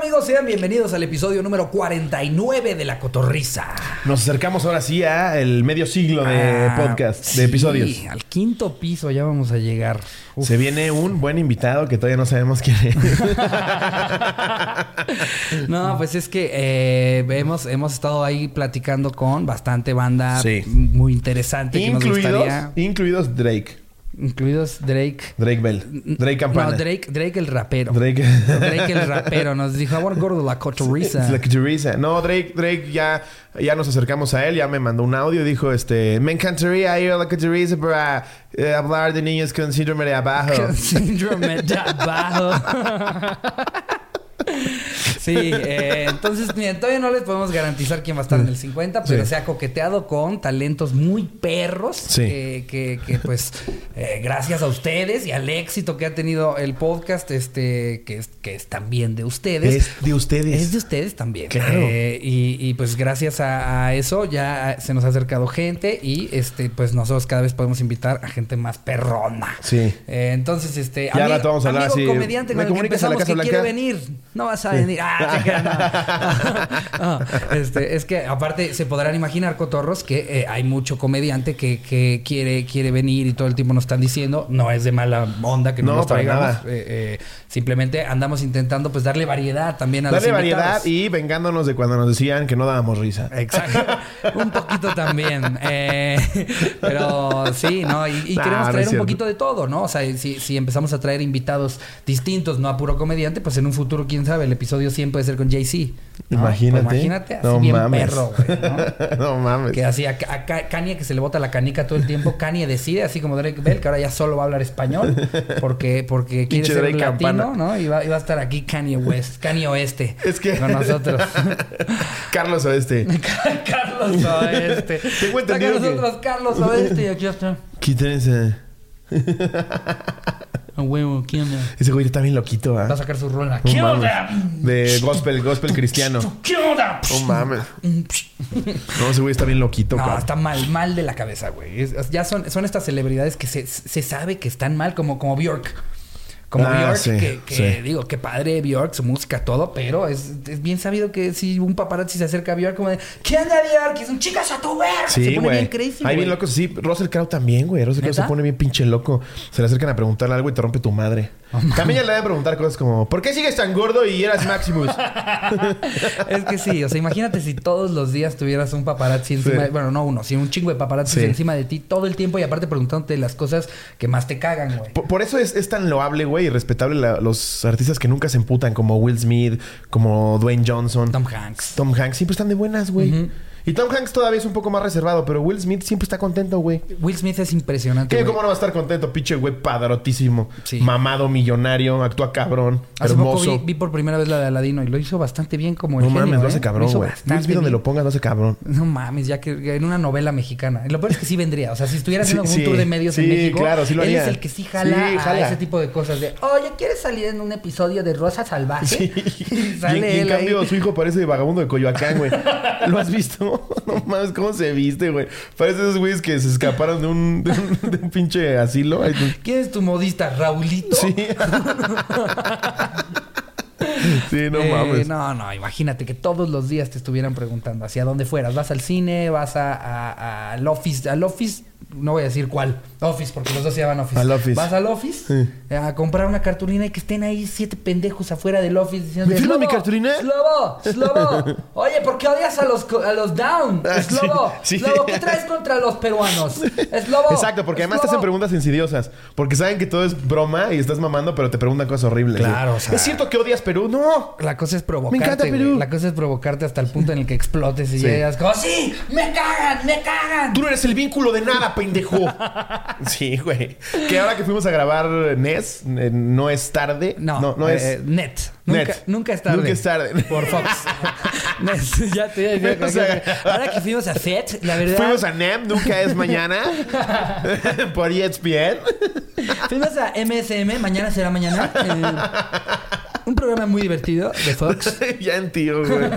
amigos? Sean bienvenidos al episodio número 49 de La Cotorrisa. Nos acercamos ahora sí a el medio siglo de Ah, podcast, sí, de episodios. al quinto piso ya vamos a llegar. Uf. Se viene un buen invitado que todavía no sabemos quién es. No, pues es que eh, hemos, hemos estado ahí platicando con bastante banda Sí. muy interesante que nos incluidos, gustaría. incluidos Drake. Incluidos Drake. Drake Bell. Drake Campana. No, Drake, Drake el rapero. Drake. Drake el rapero nos dijo, I want to go to La Cotorrisa. Es la Cotorrisa. No, Drake, Drake ya, ya nos acercamos a él, ya me mandó un audio dijo, este, me encantaría ir a la Cotorrisa para eh, hablar de niños con síndrome de abajo. Con síndrome de abajo. Sí, eh, entonces todavía no les podemos garantizar quién va a estar en el 50, pero Sí. se ha coqueteado con talentos muy perros. Sí. eh, que, que, pues eh, gracias a ustedes y al éxito que ha tenido el podcast, este, que es, que es también de ustedes. Es de ustedes. Es de ustedes también. Claro. Eh, y, y, pues gracias a, a eso ya se nos ha acercado gente y este pues nosotros cada vez podemos invitar a gente más perrona. Sí. Entonces, este. Ya vamos a hablar amigo así, comediante ¿me con el que a la empezamos que Casa quiere venir. No vas a venir. Ah, no. No, este, es que aparte se podrán imaginar, cotorros, que eh, hay mucho comediante que, que quiere, quiere venir y todo el tiempo nos están diciendo. No es de mala onda que no, No, nos traigamos. Eh, eh, simplemente andamos intentando pues darle variedad también a Darle los variedad invitados. y vengándonos de cuando nos decían que no dábamos risa. Exacto. Un poquito también. Eh, pero sí, ¿no? Y, queremos traer un poquito de todo, ¿no? O sea, si, si empezamos a traer invitados distintos, no a puro comediante, pues en un futuro, quién sabe, el episodio 100 puede ser con Jay-Z. ¿no? Imagínate. Pues imagínate, así No bien mames. perro, güey, ¿no? no mames. Que así a, a Ka- Kanye que se le bota la canica todo el tiempo, Kanye decide, así como Drake Bell, que ahora ya solo va a hablar español, porque, porque quiere ser latino, Campana. ¿no? Y va, y va a estar aquí Kanye West, Kanye Oeste, Es que- con nosotros. Carlos Oeste. Carlos Oeste. Tengo Está entendido con que- nosotros Carlos Oeste y aquí está. ¿Qué tenés, eh? A huevo, ¿quién onda? Ese güey está bien loquito, Va a ¿ah? sacar su rola. ¿Qué mames. onda? De gospel, gospel cristiano. ¿Qué onda? No mames. No, ese güey está bien loquito, No, está mal, mal de la cabeza, güey. Ya son, son estas celebridades que se, se sabe que están mal, como, como Bjork. Como Ah, Bjork, sí, que, que sí. digo, qué padre Bjork, su música, todo, pero es, es bien sabido que si un paparazzi se acerca a Bjork, como de, ¿qué onda Bjork? Es un chica se Sí, pone güey. bien crazy, Hay bien locos, sí. Russell Crowe también, güey. Russell Crowe se pone bien pinche loco. Se le acercan a preguntarle algo y te rompe tu madre. También ya le deben preguntar cosas como, ¿por qué sigues tan gordo y eras Maximus? Es que sí, o sea, imagínate si todos los días tuvieras un paparazzi encima, Sí. de- bueno, no uno, sino un chingo de paparazzi Sí. encima de ti todo el tiempo y aparte preguntándote las cosas que más te cagan, güey. Por, por eso es, es tan loable, güey, y respetable la- los artistas que nunca se emputan, como Will Smith, como Dwayne Johnson. Tom Hanks. Tom Hanks siempre están de buenas, güey. Y Tom Hanks todavía es un poco más reservado, pero Will Smith siempre está contento, güey. Will Smith es impresionante. ¿Qué? güey. ¿Cómo no va a estar contento? Pinche güey padrotísimo. Sí. Mamado, millonario, actúa cabrón, Hace poco hermoso. vi, vi por primera vez la de Aladino y lo hizo bastante bien como el no genio, mames, lo ¿eh? hace cabrón, güey. Will Smith donde lo pongas lo hace cabrón. No mames, ya que en una novela mexicana. Lo peor es que sí vendría. O sea, si estuviera haciendo Sí, sí. tour de medios en Sí, México, claro, sí lo él haría. es el que sí jala, Sí, a jala. ese tipo de cosas de, oye, ¿quieres salir en un episodio de Rosa Salvaje? Sí. Y sale en- y en él ahí. cambio, su hijo parece vagabundo de Coyoacán, güey. ¿Lo has visto? No mames, cómo se viste, güey. Parece esos güeyes que se escaparon de un, de un, de un pinche asilo. Tú- ¿Quién es tu modista? ¿Raulito? Sí. sí, no Eh, mames. No, no, imagínate que todos los días te estuvieran preguntando hacia dónde fueras. Vas al cine, vas a, a- al office, al office, no voy a decir cuál, office, porque los dos se llaman office. Al office. Vas al office Sí. a comprar una cartulina y que estén ahí siete pendejos afuera del office diciendo: ¿Me firmas mi "Slobo, cartulina?" Slobo, Slobo. Oye, ¿por qué odias a los, a los down? Ah, Slobo, sí. Slobo, ¿qué traes contra los peruanos? Slobo. Exacto, porque además te hacen preguntas insidiosas. Porque saben que todo es broma y estás mamando, pero te preguntan cosas horribles. Claro, o sea- ¿Es cierto que odias Perú? No. La cosa es provocarte. Me encanta. Perú. La cosa es provocarte hasta el punto en el que explotes y llegas como, ¡Sí! ¡Me cagan! ¡Me cagan! Tú no eres el vínculo de nada, pendejo. sí, güey. Que ahora que fuimos a grabar NES, eh, no es tarde. No, no, no eh, es. eh, net. Nunca, Net. nunca es tarde. Nunca es tarde. Por Fox. net. Ya te ya, O sea, Ahora que fuimos a FET, la verdad. Fuimos a NEM, nunca es mañana. Por ESPN. fuimos a MSM, mañana será mañana. Eh, Un programa muy divertido de Fox. ya en tío, güey.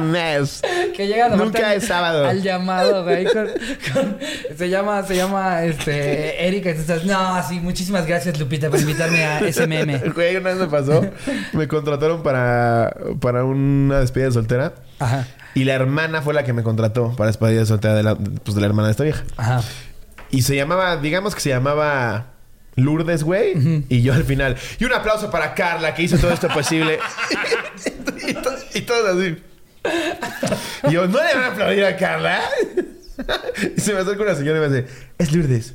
Nes. Que llega Nunca es sábado. Al llamado, güey. con- con- se llama, se llama, este, Erika. Estás, no, sí, muchísimas gracias, Lupita, por invitarme a SMM. Güey, una vez me pasó. Me contrataron para, para una despedida de soltera. Ajá, Y la hermana fue la que me contrató para despedida de soltera de la, pues, de la hermana de esta vieja. ajá. Y se llamaba, digamos que se llamaba Lourdes, güey. Y yo al final. Y un aplauso para Carla, que hizo todo esto posible. y, to- y todos así. Y yo, ¿no le van a aplaudir a Carla? y se me acerca una señora y me dice, es Lourdes.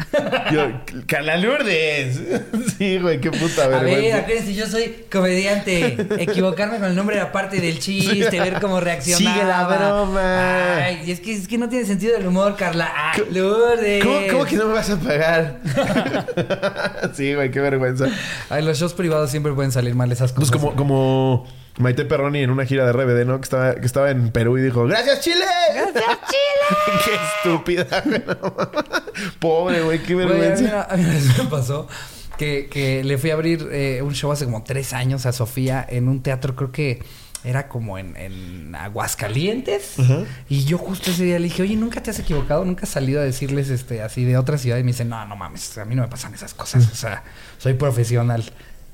Yo, Carla Lourdes. sí, güey, qué puta A ver, vergüenza. acuérdense, yo soy comediante. Equivocarme con el nombre era parte del chiste, ver cómo reaccionaba. Sigue la broma. Ay, y es que, es que no tiene sentido el humor, Carla. Ah, Lourdes. ¿Cómo, cómo que no me vas a pagar? sí, güey, qué vergüenza. Ay, los shows privados siempre pueden salir mal esas Pues cosas. como, como Maite Perroni en una gira de RBD, ¿no? Que estaba, que estaba en Perú y dijo, ¡Gracias, Chile! ¡Gracias, Chile! ¡Qué estúpida. Pobre, güey, qué Güey, a mí, vergüenza. a mí me pasó que, que le fui a abrir eh, un show hace como tres años a Sofía en un teatro, creo que era como en, en Aguascalientes. Y yo justo ese día le dije, oye, ¿nunca te has equivocado? ¿Nunca has salido a decirles este así de otra ciudad? Y me dice, no, no mames, a mí no me pasan esas cosas. O sea, soy profesional.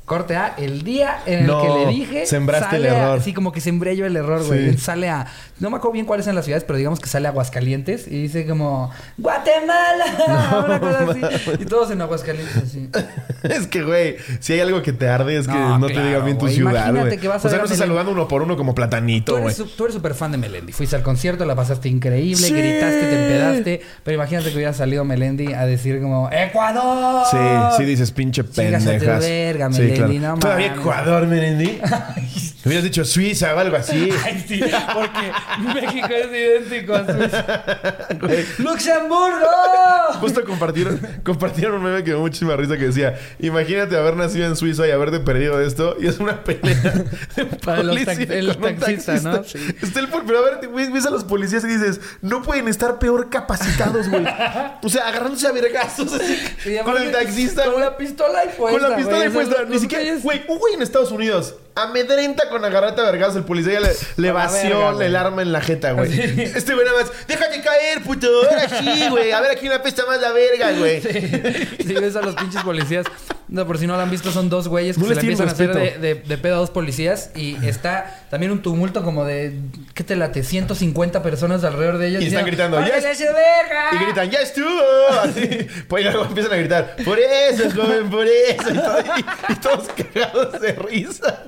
Corte A, el día en el No, que le dije. sembraste el sale a- error. sí, como que sembré yo el error, güey. Sí. Sale a. No me acuerdo bien cuáles son las ciudades, pero digamos que sale a Aguascalientes y dice como. ¡Guatemala! Una cosa así. Y todos en Aguascalientes así. Es que, güey, si hay algo que te arde es que No, no, te diga bien tu güey. ciudad, Imagínate güey. que vas a O sea, no a estás Melendi. saludando uno por uno como platanito, güey. tú eres súper fan de Melendi. Fuiste al concierto, la pasaste increíble, Sí. gritaste, te empedaste. Pero imagínate que hubiera salido Melendi a decir como ¡Ecuador! Sí, sí dices pinche a pendejas. verga, sí, Melendi, claro. no Todavía mames. Ecuador, Melendi. Hubieras dicho Suiza o algo así. Ay, sí, porque México es idéntico a Suiza. ¡Luxemburgo! Justo compartieron, compartieron un meme que me dio muchísima risa que decía, imagínate haber nacido en Suiza y haberte perdido esto y es una pelea de Para los policía tax- el taxista, ¿no? Sí. Está el pero a ver, güey, ves a los policías y dices, no pueden estar peor capacitados, güey. O sea, agarrándose a vergazos así, con el taxista, Con la pistola y puesta. Con la pistola y puesta. Ni siquiera, güeyes- güey, un güey en Estados Unidos amedrenta con agarrarte a vergazos. El policía le, vació verga, güey. el arma en la jeta, güey. Sí. Este güey nada más, déjate caer, puto. Ahora sí, güey. A ver a quién le apesta más la verga, güey. Si ves a los pinches policías, no, por si no lo han visto, son dos güeyes que No se le empiezan a hacer de, de- de pedo a dos policías y está también un tumulto como de, ¿qué te late? 150 personas alrededor de ellos. Y están diciendo, gritando, "¡Órale, "Yes". ese verga! Y gritan, ¡ya estuvo! Así. Pues luego empiezan a gritar, ¡por eso, joven, por eso! Y, todo- y- y todos cagados de risa.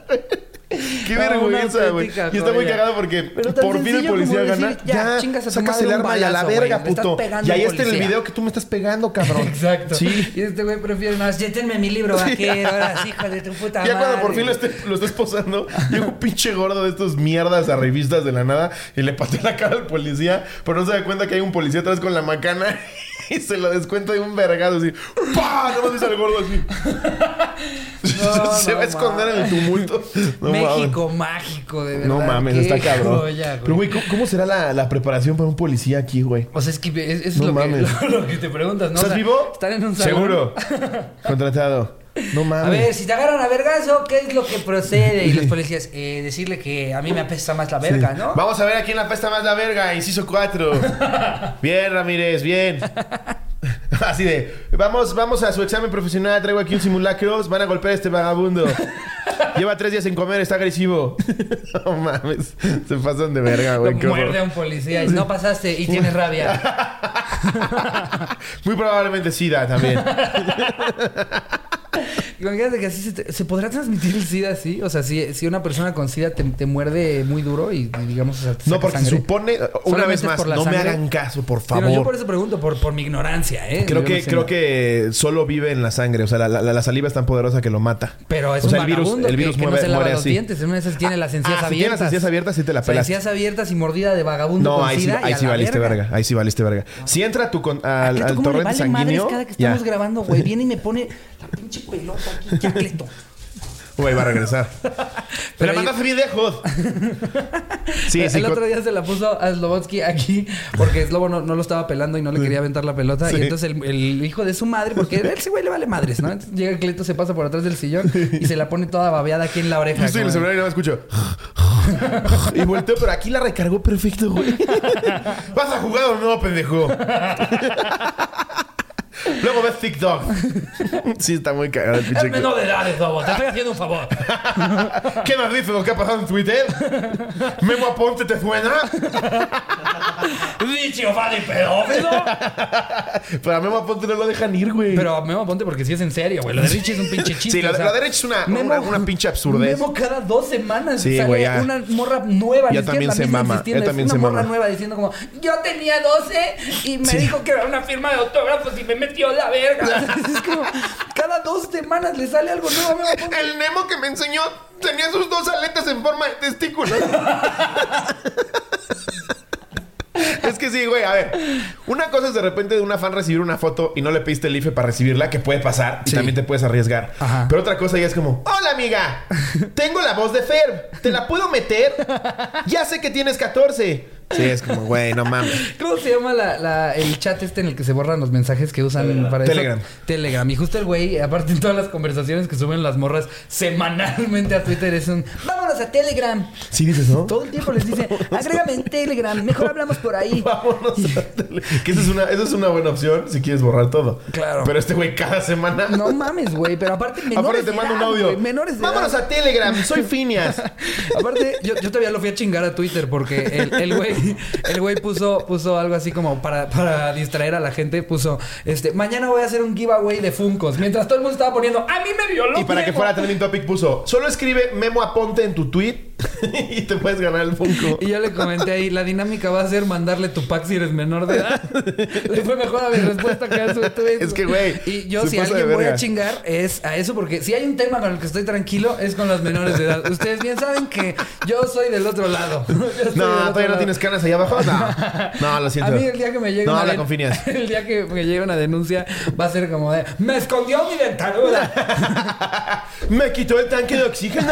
Qué No, vergüenza, güey. Y está muy cagado porque por fin el policía decir, gana. ya, chingas a tu sacas madre el arma y a la verga, estás puto. Y ahí está en el video que tú me estás pegando, cabrón. Exacto. Sí. Y este güey prefiere más, llétenme mi libro vaquero, ahora sí, hijo de tu puta Ya cuando por madre". fin lo, esté, lo estés posando, llega un pinche gordo de estos mierdas a revistas de la nada y le patea la cara al policía, pero no se da cuenta que hay un policía atrás con la macana y se lo descuenta de un vergado así. ¡Pah! No dice al gordo así. No, se no va a esconder en el tumulto. No mames. México mágico, de verdad. No mames, Qué está cabrón. joya, Pero, güey, ¿cómo, cómo será la, la preparación para un policía aquí, güey? O sea, es que es, es lo, que, mames. lo, lo que te preguntas, ¿no? O ¿Estás sea, vivo? Estar en un salón. Seguro. Contratado. No mames. A ver, si te agarran a vergazo, ¿qué es lo que procede? Y los policías, eh, decirle que a mí me apesta más la verga, ¿no? Vamos a ver a quién la pesta más la verga. Inciso 4. bien, Ramírez, bien. Así de, vamos, vamos a su examen profesional, traigo aquí un simulacro, van a golpear a este vagabundo. Lleva tres días sin comer, está agresivo. no mames, se pasan de verga, güey. horror. Muerde a un policía y no pasaste y tienes rabia. Muy probablemente SIDA también. Imagínate que así se, te- se podrá transmitir el SIDA así. O sea, si, si una persona con SIDA te, te muerde muy duro y, digamos, o sea, te No, porque sangre. supone, una vez más, no me hagan caso, por Pero favor. yo por eso pregunto, por, por mi ignorancia, ¿eh? Creo que, no creo que solo vive en la sangre. O sea, la, la- la saliva es tan poderosa que lo mata. Pero es o sea, un el virus, el virus que, que mueve, no se lava muere los así. dientes. En una de esas tiene las encías Ah, si abiertas. tienes las encías abiertas, sí te la O sea, encías abiertas y mordida de vagabundo No, con ahí sí, sida y ahí sí valiste verga. Ahí sí valiste verga. Si entra tu al, Cleto, al ¿cómo le torrente sanguíneo. cada que estamos grabando, güey? Viene y me pone pinche pelota aquí. Ya, Cleto. Güey, va a regresar. Pero mandaste videos. Sí, sí. el otro día se la puso a Slobotsky aquí porque Slobo no, no lo estaba pelando y no le quería aventar la pelota. Sí. Y entonces el, el hijo de su madre, porque a ese güey le vale madres, ¿no? Entonces llega Cleto, se pasa por atrás del sillón y se la pone toda babeada aquí en la oreja. En el celular y nada más escucho. y volteo, pero aquí la recargó perfecto, güey. ¿Vas a jugar o no, pendejo? Luego ves TikTok. sí, está muy cagado el pinche. Es menor de edad, Slobo. Te estoy haciendo un favor. ¿Qué nos dices lo que ha pasado en Twitter? ¿Memo Aponte te suena? ¡Dicho va de pedófilo! Pero a Memo Aponte no lo dejan ir, güey. Pero Memo, ponte porque sí es en serio, güey. Lo de Richie es un pinche chiste. Sí, la, o sea, la derecha es una, Memo- una, una pinche absurdez. Memo cada dos semanas Sí, sale güey, ya. una morra nueva. Ya también la se mama, insistiendo, ya también una se morra mama. nueva diciendo como... Yo tenía 12 y me Sí. dijo que era una firma de autógrafos y me metió la verga. es como... Cada dos semanas le sale algo nuevo. El Nemo que me enseñó tenía sus dos aletas en forma de testículo. Es que sí, güey, a ver. Una cosa es de repente de una fan recibir una foto y no le pediste el IFE para recibirla, que puede pasar y también te puedes arriesgar. Ajá. Pero otra cosa ya es como, hola amiga, tengo la voz de Fer, ¿te la puedo meter? Ya sé que tienes 14. Sí, es como, güey, no mames. ¿Cómo se llama la, la- el chat este en el que se borran los mensajes que usan para eso? Telegram. Telegram. Y justo el güey, aparte en todas las conversaciones que suben las morras semanalmente a Twitter, es un... Vámonos a Telegram. Sí dices, ¿no? Todo el tiempo les dice, agrégame en Telegram, mejor hablamos por ahí. Vámonos a tele- Que esa es, una, esa es una buena opción si quieres borrar todo. Claro. Pero este güey cada semana... No mames, güey, pero aparte menores Aparte te de mando un edad, audio. güey, menores de Vámonos edad. a Telegram, soy Finias. Aparte, yo, yo todavía lo fui a chingar a Twitter porque el, el güey, el güey puso, puso algo así como para, para distraer a la gente, puso este, mañana voy a hacer un giveaway de Funcos. Mientras todo el mundo estaba poniendo, a mí me violó. Y para que Memo". fuera trending topic puso, solo escribe Memo Aponte en tu tweet y te puedes ganar el Funko. Y yo le comenté ahí, la dinámica va a ser mandarle tu pack si eres menor de edad. Le fue mejor a mi respuesta que a su. Es que, güey, Y yo, si alguien voy a chingar, es a eso, porque si hay un tema con el que estoy tranquilo, es con los menores de edad. Ustedes bien saben que yo soy del otro lado. No, todavía no tienes canas ahí abajo. No, no lo A siento. mí el día que me llegue No, una Phineas. El día que me llegue una denuncia va a ser como de ¡Me escondió mi dentadura! Me quitó el tanque de oxígeno.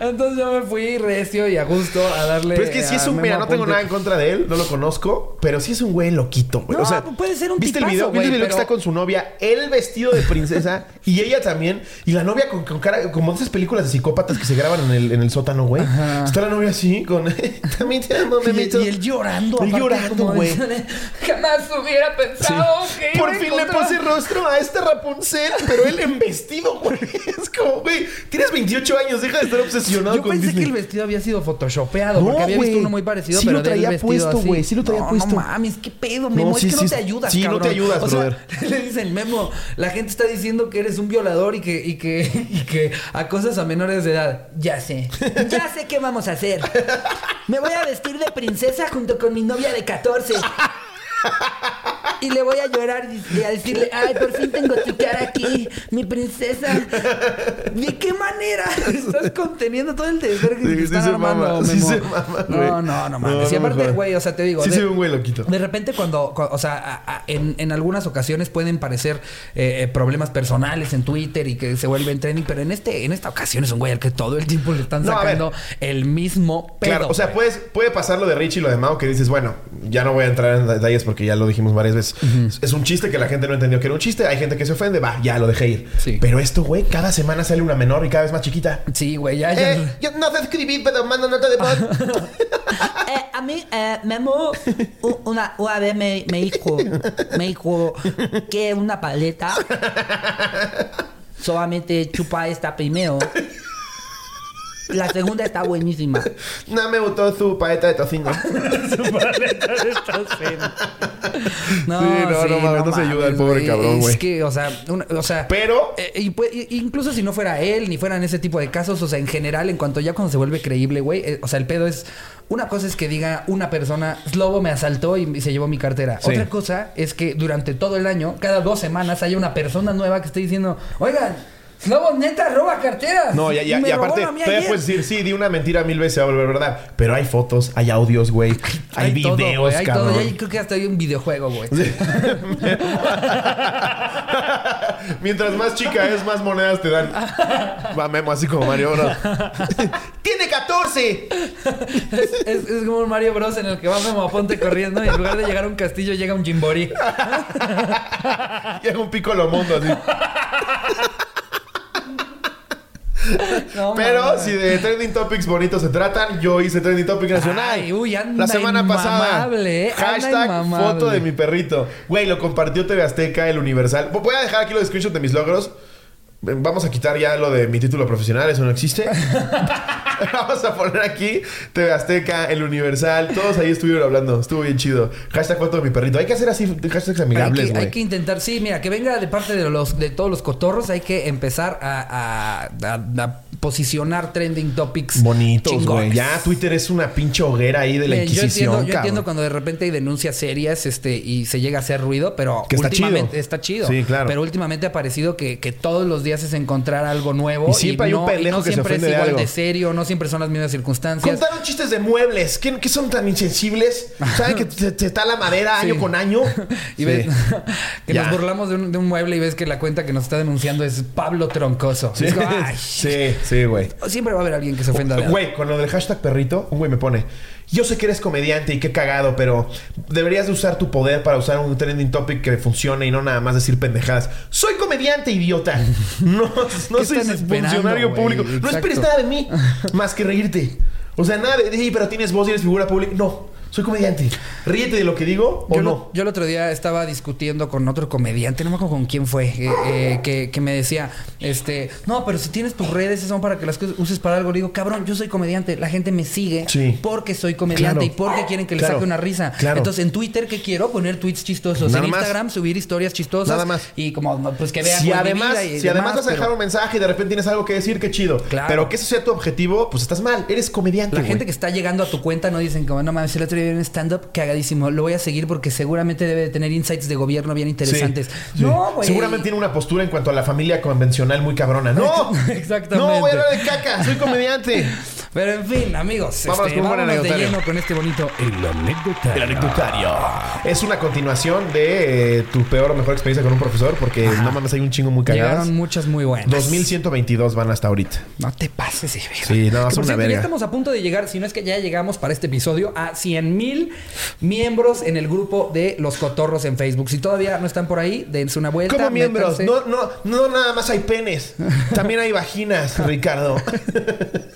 Entonces yo me fui recio y a gusto a darle. Pero es que sí a es un... Mira, no tengo nada en contra de él. No lo conozco. Pero sí es un güey loquito, güey. No, o sea, puede ser un ¿Viste el video? ¿Viste el video que pero- está con su novia? Él vestido de princesa y ella también. Y la novia con, con cara... Como esas películas de psicópatas que se graban en el, en el sótano, güey. Ajá. Está la novia así con... también te amo, Y, memito. y él llorando. Él llorando, güey. Jamás hubiera Sí. pensado que. Por fin le encontrar-". puse rostro a esta Rapunzel, pero él en vestido, güey. Es como, güey, tienes 28 años, deja de estar obsesionado Yo con pensé Disney. que el vestido había sido photoshopeado No, porque había güey. visto uno muy parecido, Sí pero lo traía puesto, güey, sí lo traía no, puesto. No mames, qué pedo, Memo. No, es que sí, no te ayudas, Sí, no te ayudas, o sea, brother. le dicen, Memo, la gente está diciendo que eres un violador y que, y que, y que acosas a menores de edad. Ya sé. Ya sé qué vamos a hacer. Me voy a vestir de princesa junto con mi novia de 14. Y le voy a llorar y a decirle, ay, por fin tengo tu cara aquí, mi princesa. ¿De qué manera estás conteniendo todo el desvergue que Sí, te sí están se armando, mama, sí se mama. No, no, no mames. No, y aparte, güey, o sea, te digo, Sí, de, un güey loquito. de repente cuando, cu- o sea, a- a- en, en algunas ocasiones pueden parecer eh, eh, problemas personales en Twitter y que se vuelven trending, pero en este, en esta ocasión es un güey al que todo el tiempo le están No, sacando el mismo pedo. Claro, o sea, puedes, puede pasar lo de Richie y lo de Mao que dices, bueno, ya no voy a entrar en detalles porque ya lo dijimos varias veces. Es- Es un chiste que la gente no entendió que era un chiste. Hay gente que se ofende, va, ya lo dejé ir. Sí. Pero esto, güey, cada semana sale una menor y cada vez más chiquita. Sí, güey, ya, ya. Eh, yo no sé escribir, pero mando nota de voz. Eh, a mí, eh, Memo, una, una vez me, me dijo, me dijo que una paleta solamente chupa esta primero. La segunda está buenísima. no me gustó su paleta de tocino. No, Sí, no, no mames, no se ayuda el pobre cabrón, güey. Es que, o sea, una- o sea, Pero- eh, y pu- y- incluso si no fuera él, ni fueran ese tipo de casos, o sea, en general, en cuanto ya cuando se vuelve creíble, güey, eh, o sea, el pedo es. Una cosa es que diga una persona, Slobo me asaltó y, y se llevó mi cartera. Sí. Otra cosa es que durante todo el año, cada dos semanas, haya una persona nueva que esté diciendo, oigan. Lobo, neta, roba carteras. No, ya, ya, y aparte, todavía puedes decir, sí, di una mentira mil veces, se va a volver verdad. Pero hay fotos, hay audios, güey. Hay, todo, videos, güey, hay cabrón. todo. Ya creo que hasta hay un videojuego, güey. Mientras más chica es, más monedas te dan. Va Memo, así como Mario Bros. ¡Tiene 14! Es, es- es como un Mario Bros. en el que va Memo a Ponte corriendo y en lugar de llegar a un castillo llega un Jimbori. Hago un pico lo mundo así. No, Pero si de trending topics bonitos se tratan, yo hice trending topic nacional. Ay, uy, anda La semana pasada. inmamable, ¿eh? Hashtag inmamable. foto de mi perrito. Güey, lo compartió TV Azteca, el Universal. Voy a dejar aquí los screenshots de mis logros. Vamos a quitar ya lo de mi título profesional, eso no existe. Vamos a poner aquí TV Azteca, el Universal, todos ahí estuvieron hablando, estuvo bien chido. Hashtag foto de mi perrito. Hay que hacer así hashtags Hay amigables, güey. hay que intentar, sí, mira, que venga de parte de los de todos los cotorros, hay que empezar a, a- a- a posicionar trending topics Bonitos, güey. Ya Twitter es una pinche hoguera ahí de la yo Inquisición, entiendo, yo cabrón. entiendo cuando de repente hay denuncias serias este, y se llega a hacer ruido, pero Que está últimamente chido. está chido. Sí, claro. Pero últimamente ha parecido que, que todos los días es encontrar algo nuevo. Y siempre hay un no, pendejo no que se siempre ofende es de igual algo. de serio, no siempre son las mismas circunstancias. Contaron chistes de muebles. ¿Qué, qué son tan insensibles? ¿Saben que se, se está la madera Sí. año con año? Y ves que Ya. nos burlamos de un, de un mueble y ves que la cuenta que nos está denunciando es Pablo Troncoso. Sí, Es como, ay, sí, sí, güey. Siempre va a haber alguien que se ofenda de. Güey, con lo del hashtag perrito, un güey me pone. Yo sé que eres comediante y qué cagado, pero deberías de usar tu poder para usar un trending topic que funcione y no nada más decir pendejadas. Soy comediante, idiota. No, no ¿Qué soy funcionario güey? público. No Exacto. esperes nada de mí más que reírte. O sea, nada de, "Sí, pero tienes voz y eres figura pública. No, soy comediante. Ríete de lo que digo o Yo, no. lo- yo el otro día estaba discutiendo con otro comediante, no me acuerdo con quién fue, eh, eh, que, que me decía, este, no, pero si tienes tus redes son para que las uses para algo. Le digo, cabrón, yo soy comediante, la gente me sigue Sí. porque soy comediante Claro. y porque quieren que le Claro. saque una risa. Claro. Entonces en Twitter, ¿qué quiero? Poner tweets chistosos. Nada en más. Instagram, subir historias chistosas. Nada más. Y como, pues que vean Si además, vida y si además demás, vas a dejar un mensaje y de repente tienes algo que decir, qué chido. Claro. Pero que eso sea tu objetivo, pues estás mal. Eres comediante. La gente que está llegando a tu cuenta no dicen como, no mames, el otro día vi un stand-up cagadísimo. Lo voy a seguir porque seguramente debe de tener insights de gobierno bien interesantes. Sí. No, güey. Seguramente tiene una postura en cuanto a la familia convencional muy cabrona. ¡No! Exactamente. No, voy a hablar de caca. Soy comediante. Pero en fin, amigos, Vámonos este, con un buen vámonos de anecdotario. lleno con este bonito el anécdota. El anecdotario. Es una continuación de eh, tu peor o mejor experiencia con un profesor, porque no mames, hay un chingo muy cagadas. Llegaron muchas muy buenas. 2122 van hasta ahorita. No te pases, verga. Sí, no, por una cierto, verga. Ya estamos a punto de llegar, si no es que ya llegamos para este episodio, a 100 mil miembros en el grupo de Los Cotorros en Facebook. Si todavía no están por ahí, dense una vuelta. Como miembros, métanse. no, no, no nada más hay penes. También hay vaginas, Ricardo.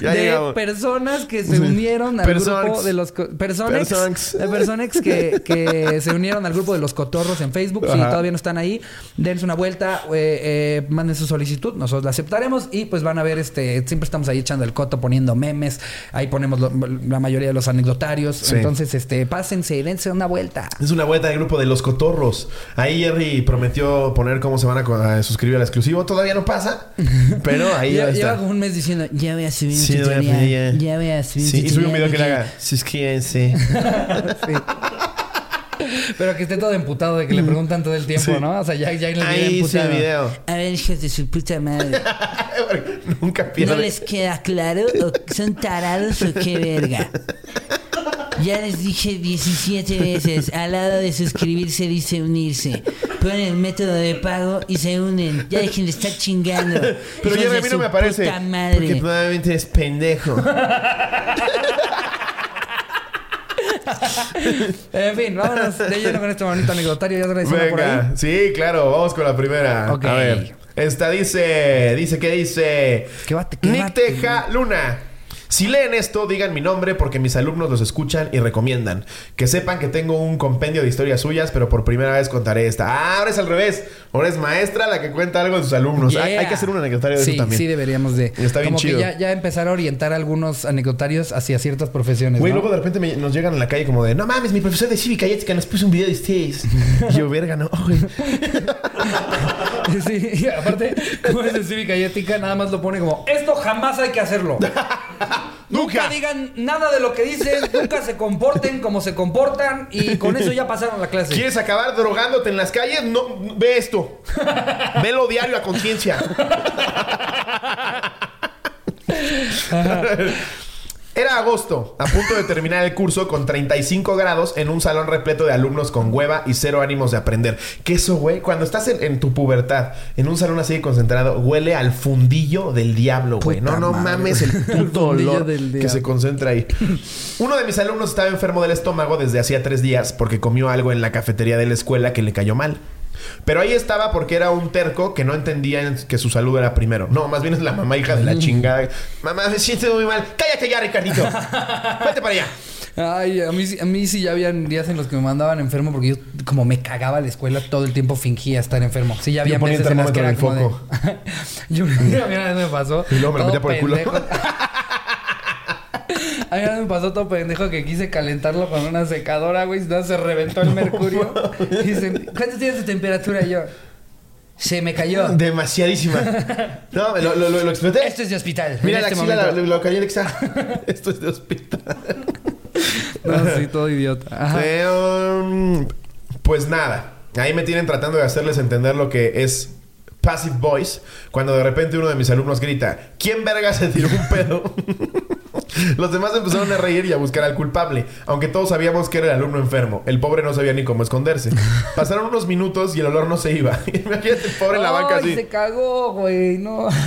Ya de llegamos. personas que se unieron al grupo de los Personas. de personas que, que se unieron al grupo de los cotorros en Facebook. Si todavía no están ahí, dense una vuelta, eh, eh, manden su solicitud, nosotros la aceptaremos y pues van a ver este siempre estamos ahí echando el coto poniendo memes, ahí ponemos lo- la mayoría de los anecdotarios, Sí. entonces este pásense, dense una vuelta. Es una vuelta del grupo de los cotorros. Ahí Jerry prometió poner cómo se van a, suscribir al exclusivo. Todavía no pasa, pero ahí lleva como un mes diciendo, ya voy a Sí, un voy a poner ya. ya voy a subir un Sí, y sube un video que le haga. Suscríbanse. Sí. Pero que esté todo emputado de que le preguntan todo el tiempo, Sí. ¿no? O sea, ya, ya el Ahí hice el emputado. video. A ver, hijos de su puta madre. Nunca pierde. ¿No les queda claro? ¿O ¿Son tarados o qué verga? Ya les dije 17 veces, al lado de suscribirse dice unirse. Ponen el método de pago y se unen. Ya dejen de estar chingando. Pero ya a mí no me aparece. madre. Porque probablemente eres pendejo. En fin, vámonos de lleno con este bonito anecdotario. Ya una por ahí. Venga, sí, claro, vamos con la primera. Ok. A ver, esta dice, dice que dice ¿Qué bate, qué Nick bate? Teja Luna. Si leen esto, digan mi nombre porque mis alumnos los escuchan y recomiendan. Que sepan que tengo un compendio de historias suyas, pero por primera vez contaré esta. Ah, ahora es al revés. Ahora es maestra la que cuenta algo de sus alumnos. Hay, Yeah. hay que hacer un anecdotario de sí, eso también. Sí, deberíamos de. Está bien como chido. que ya, ya empezar a orientar algunos anecdotarios hacia ciertas profesiones. Güey, ¿no? luego de repente me- nos llegan en la calle como de, no mames, mi profesor de cívica y ética nos puso un video de ustedes. Y yo, verga, no, güey. Sí, y aparte, como es de cívica y ética, nada más lo pone como: Esto jamás hay que hacerlo. Nunca Nunca. digan nada de lo que dicen, nunca se comporten como se comportan y con eso ya pasaron la clase. ¿Quieres acabar drogándote en las calles? No, ve esto. Velo diario a conciencia. Era agosto, a punto de terminar el curso con 35 grados en un salón repleto de alumnos con hueva y cero ánimos de aprender. Que eso, güey, cuando estás en, en tu pubertad, en un salón así de concentrado, huele al fundillo del diablo, güey. No, no madre. mames el puto olor que se concentra ahí. Uno de mis alumnos estaba enfermo del estómago desde hacía tres días porque comió algo en la cafetería de la escuela que le cayó mal. Pero ahí estaba porque era un terco que no entendía que su salud era primero. No, más bien es la mamá hija de la chingada. Mamá, me siento muy mal. Cállate ya, Ricardito. Vete para allá. Ay, a mí, sí- a mí sí ya habían días en los que me mandaban enfermo porque yo, como me cagaba la escuela, todo el tiempo fingía estar enfermo. Sí, ya había Yo veces en las que era como de... yo, a mí una vez me pasó. Y luego me lo metía por el culo. A mí me pasó todo pendejo que quise calentarlo con una secadora, güey. No, se reventó el mercurio. Y dicen, ¿cuánto tienes de temperatura? Y yo, se me cayó. Demasiadísima. No, lo, lo, lo, lo exploté. Esto es de hospital. Mira en la este axila, lo, cayó el exa. Esto es de hospital. No, sí, todo idiota. Eh, um, pues nada. Ahí me tienen tratando de hacerles entender lo que es passive voice. Cuando de repente uno de mis alumnos grita: ¿Quién verga se tiró un pedo? Los demás empezaron a reír y a buscar al culpable, aunque todos sabíamos que era el alumno enfermo. El pobre no sabía ni cómo esconderse. Pasaron unos minutos y el olor no se iba. Imagínate el pobre en la banca así. se cagó, güey, no.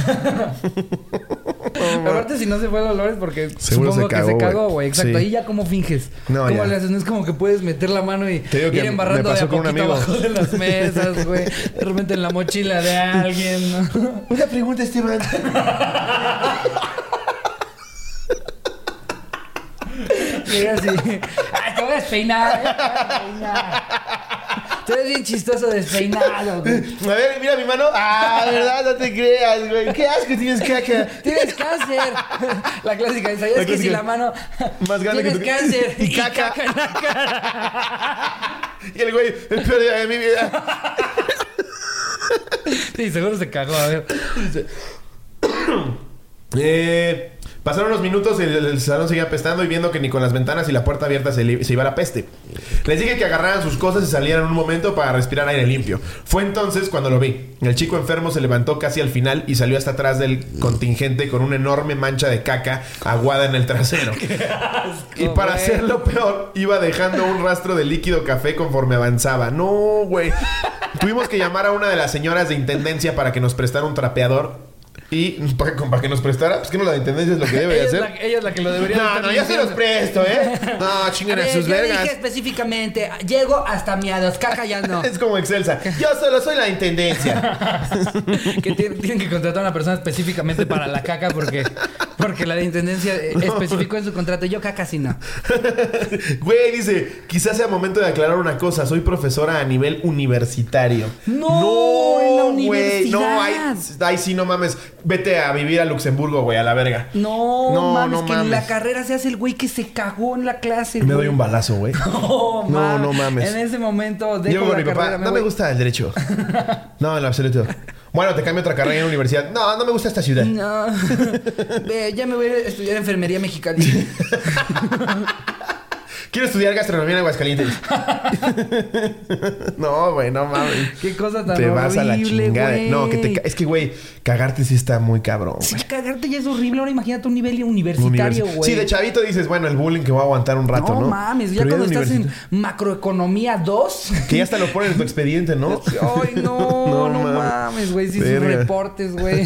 Aparte, si no se fue el olor es porque Seguro supongo se que se cagó, güey. Exacto. Sí. Ahí ya cómo finges. No, ¿Cómo ya. le haces? No es como que puedes meter la mano y Te digo que ir embarrando me de a pasó con un poquito amigo. abajo de las mesas, güey. De repente en la mochila de alguien, ¿no? Una pregunta, Esteban. Y así. ¡Ay, te voy a despeinar! eh, te voy a despeinar. Tú eres bien chistoso despeinado, güey. A ver, mira mi mano. Ah, ¿verdad? No te creas, güey. ¿Qué asco tienes caca? Tienes cáncer. La clásica. ¿Sabías La que si la mano Más grande que tienes cáncer y caca. en la cara? Y el güey, el peor día de mi vida. Sí, seguro se cagó. A ver. Eh, pasaron unos minutos y el, el salón seguía apestando y viendo que ni con las ventanas y la puerta abierta se, se iba la peste. Les dije que agarraran sus cosas y salieran un momento para respirar aire limpio. Fue entonces cuando lo vi. El chico enfermo se levantó casi al final y salió hasta atrás del contingente con una enorme mancha de caca aguada en el trasero. Y para hacerlo peor, iba dejando un rastro de líquido café conforme avanzaba. No, güey. Tuvimos que llamar a una de las señoras de intendencia para que nos prestara un trapeador. Y para, para que nos prestara, pues que no la de intendencia es lo que debe es, hacer. la, ella es la que lo debería No, no, yo se los presto, ¿eh? No, A chinguen a ver, sus yo vergas. dije específicamente, llego hasta miados, caca ya no. Es como Excelsa. Yo solo soy la intendencia. que tienen, tienen que contratar a una persona específicamente para la caca porque, porque la de intendencia eh, especificó en su contrato. Yo caca sí no. Güey, dice, quizás sea momento de aclarar una cosa. Soy profesora a nivel universitario. No, en la güey. No, ay, ay, sí, no mames. Vete a vivir a Luxemburgo, güey, a la verga. No, No, mames, no que en mames. la carrera se hace el güey que se cagó en la clase. Me doy un balazo, güey. No, No, mames. no mames. En ese momento dejo Llego con la mi papá. carrera, No me gusta el derecho. No, en lo absoluto. Bueno, te cambio otra carrera en la universidad. No, no me gusta esta ciudad. No. Ve, ya me voy a estudiar enfermería mexicali. Quiero estudiar gastronomía en Aguascalientes. no, güey, no mames. Qué cosa tan Te vas a la chingada. güey. No, que te es que güey, cagarte sí está muy cabrón. Sí, güey. cagarte ya es horrible. Ahora imagínate un nivel universitario, Universi- güey. Sí, de chavito dices, bueno, el bullying que voy a aguantar un rato, ¿no? no, mames, ya Pero cuando estás en macroeconomía 2. Que ya hasta lo ponen en tu expediente, ¿no? Ay, no, No no, mames. mames, güey. Sí, sus reportes, güey.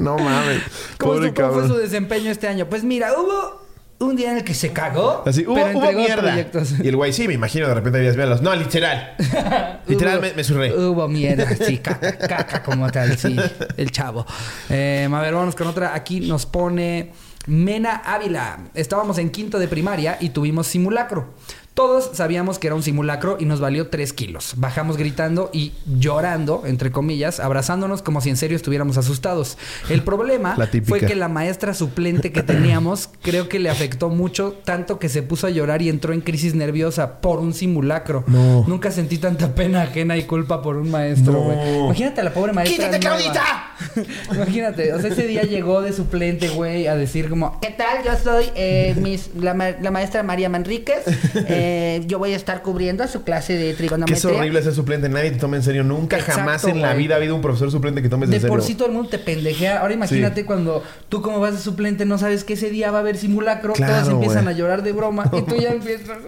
No mames. ¿Cómo, Pobre estuvo- cómo fue su desempeño este año? Pues mira, hubo un día en el que se cagó. Así, hubo, pero hubo mierda. proyectos. Y el güey, sí, me imagino, de repente habías verlos. No, literal. literal, Hubo- me, me surré. Hubo mierda, sí, caca, caca como tal, sí, el chavo. Eh, a ver, vámonos con otra. Aquí nos pone Mena Ávila. Estábamos en quinto de primaria y tuvimos simulacro. Todos sabíamos que era un simulacro y nos valió 3 kilos. Bajamos gritando y llorando, entre comillas, abrazándonos como si en serio estuviéramos asustados. El problema fue que la maestra suplente que teníamos creo que le afectó mucho, tanto que se puso a llorar y entró en crisis nerviosa por un simulacro. No. Nunca sentí tanta pena ajena y culpa por un maestro, No. güey. Imagínate a la pobre maestra. ¡Quítate, nueva. Claudita! Imagínate, o sea, ese día llegó de suplente, güey, a decir como, ¿qué tal? Yo soy eh, mis- la, ma- la maestra María Manríquez. Eh, eh, yo voy a estar cubriendo su clase de Que es trigonometría. horrible ser suplente. Nadie te toma en serio. Nunca, Exacto, jamás en la güey. vida ha habido un profesor suplente que tomes De en serio. por sí todo el mundo te pendejea. Ahora imagínate cuando tú como vas de suplente no sabes que ese día va a haber simulacro. Claro, todos empiezan güey. a llorar de broma y tú ya empiezas...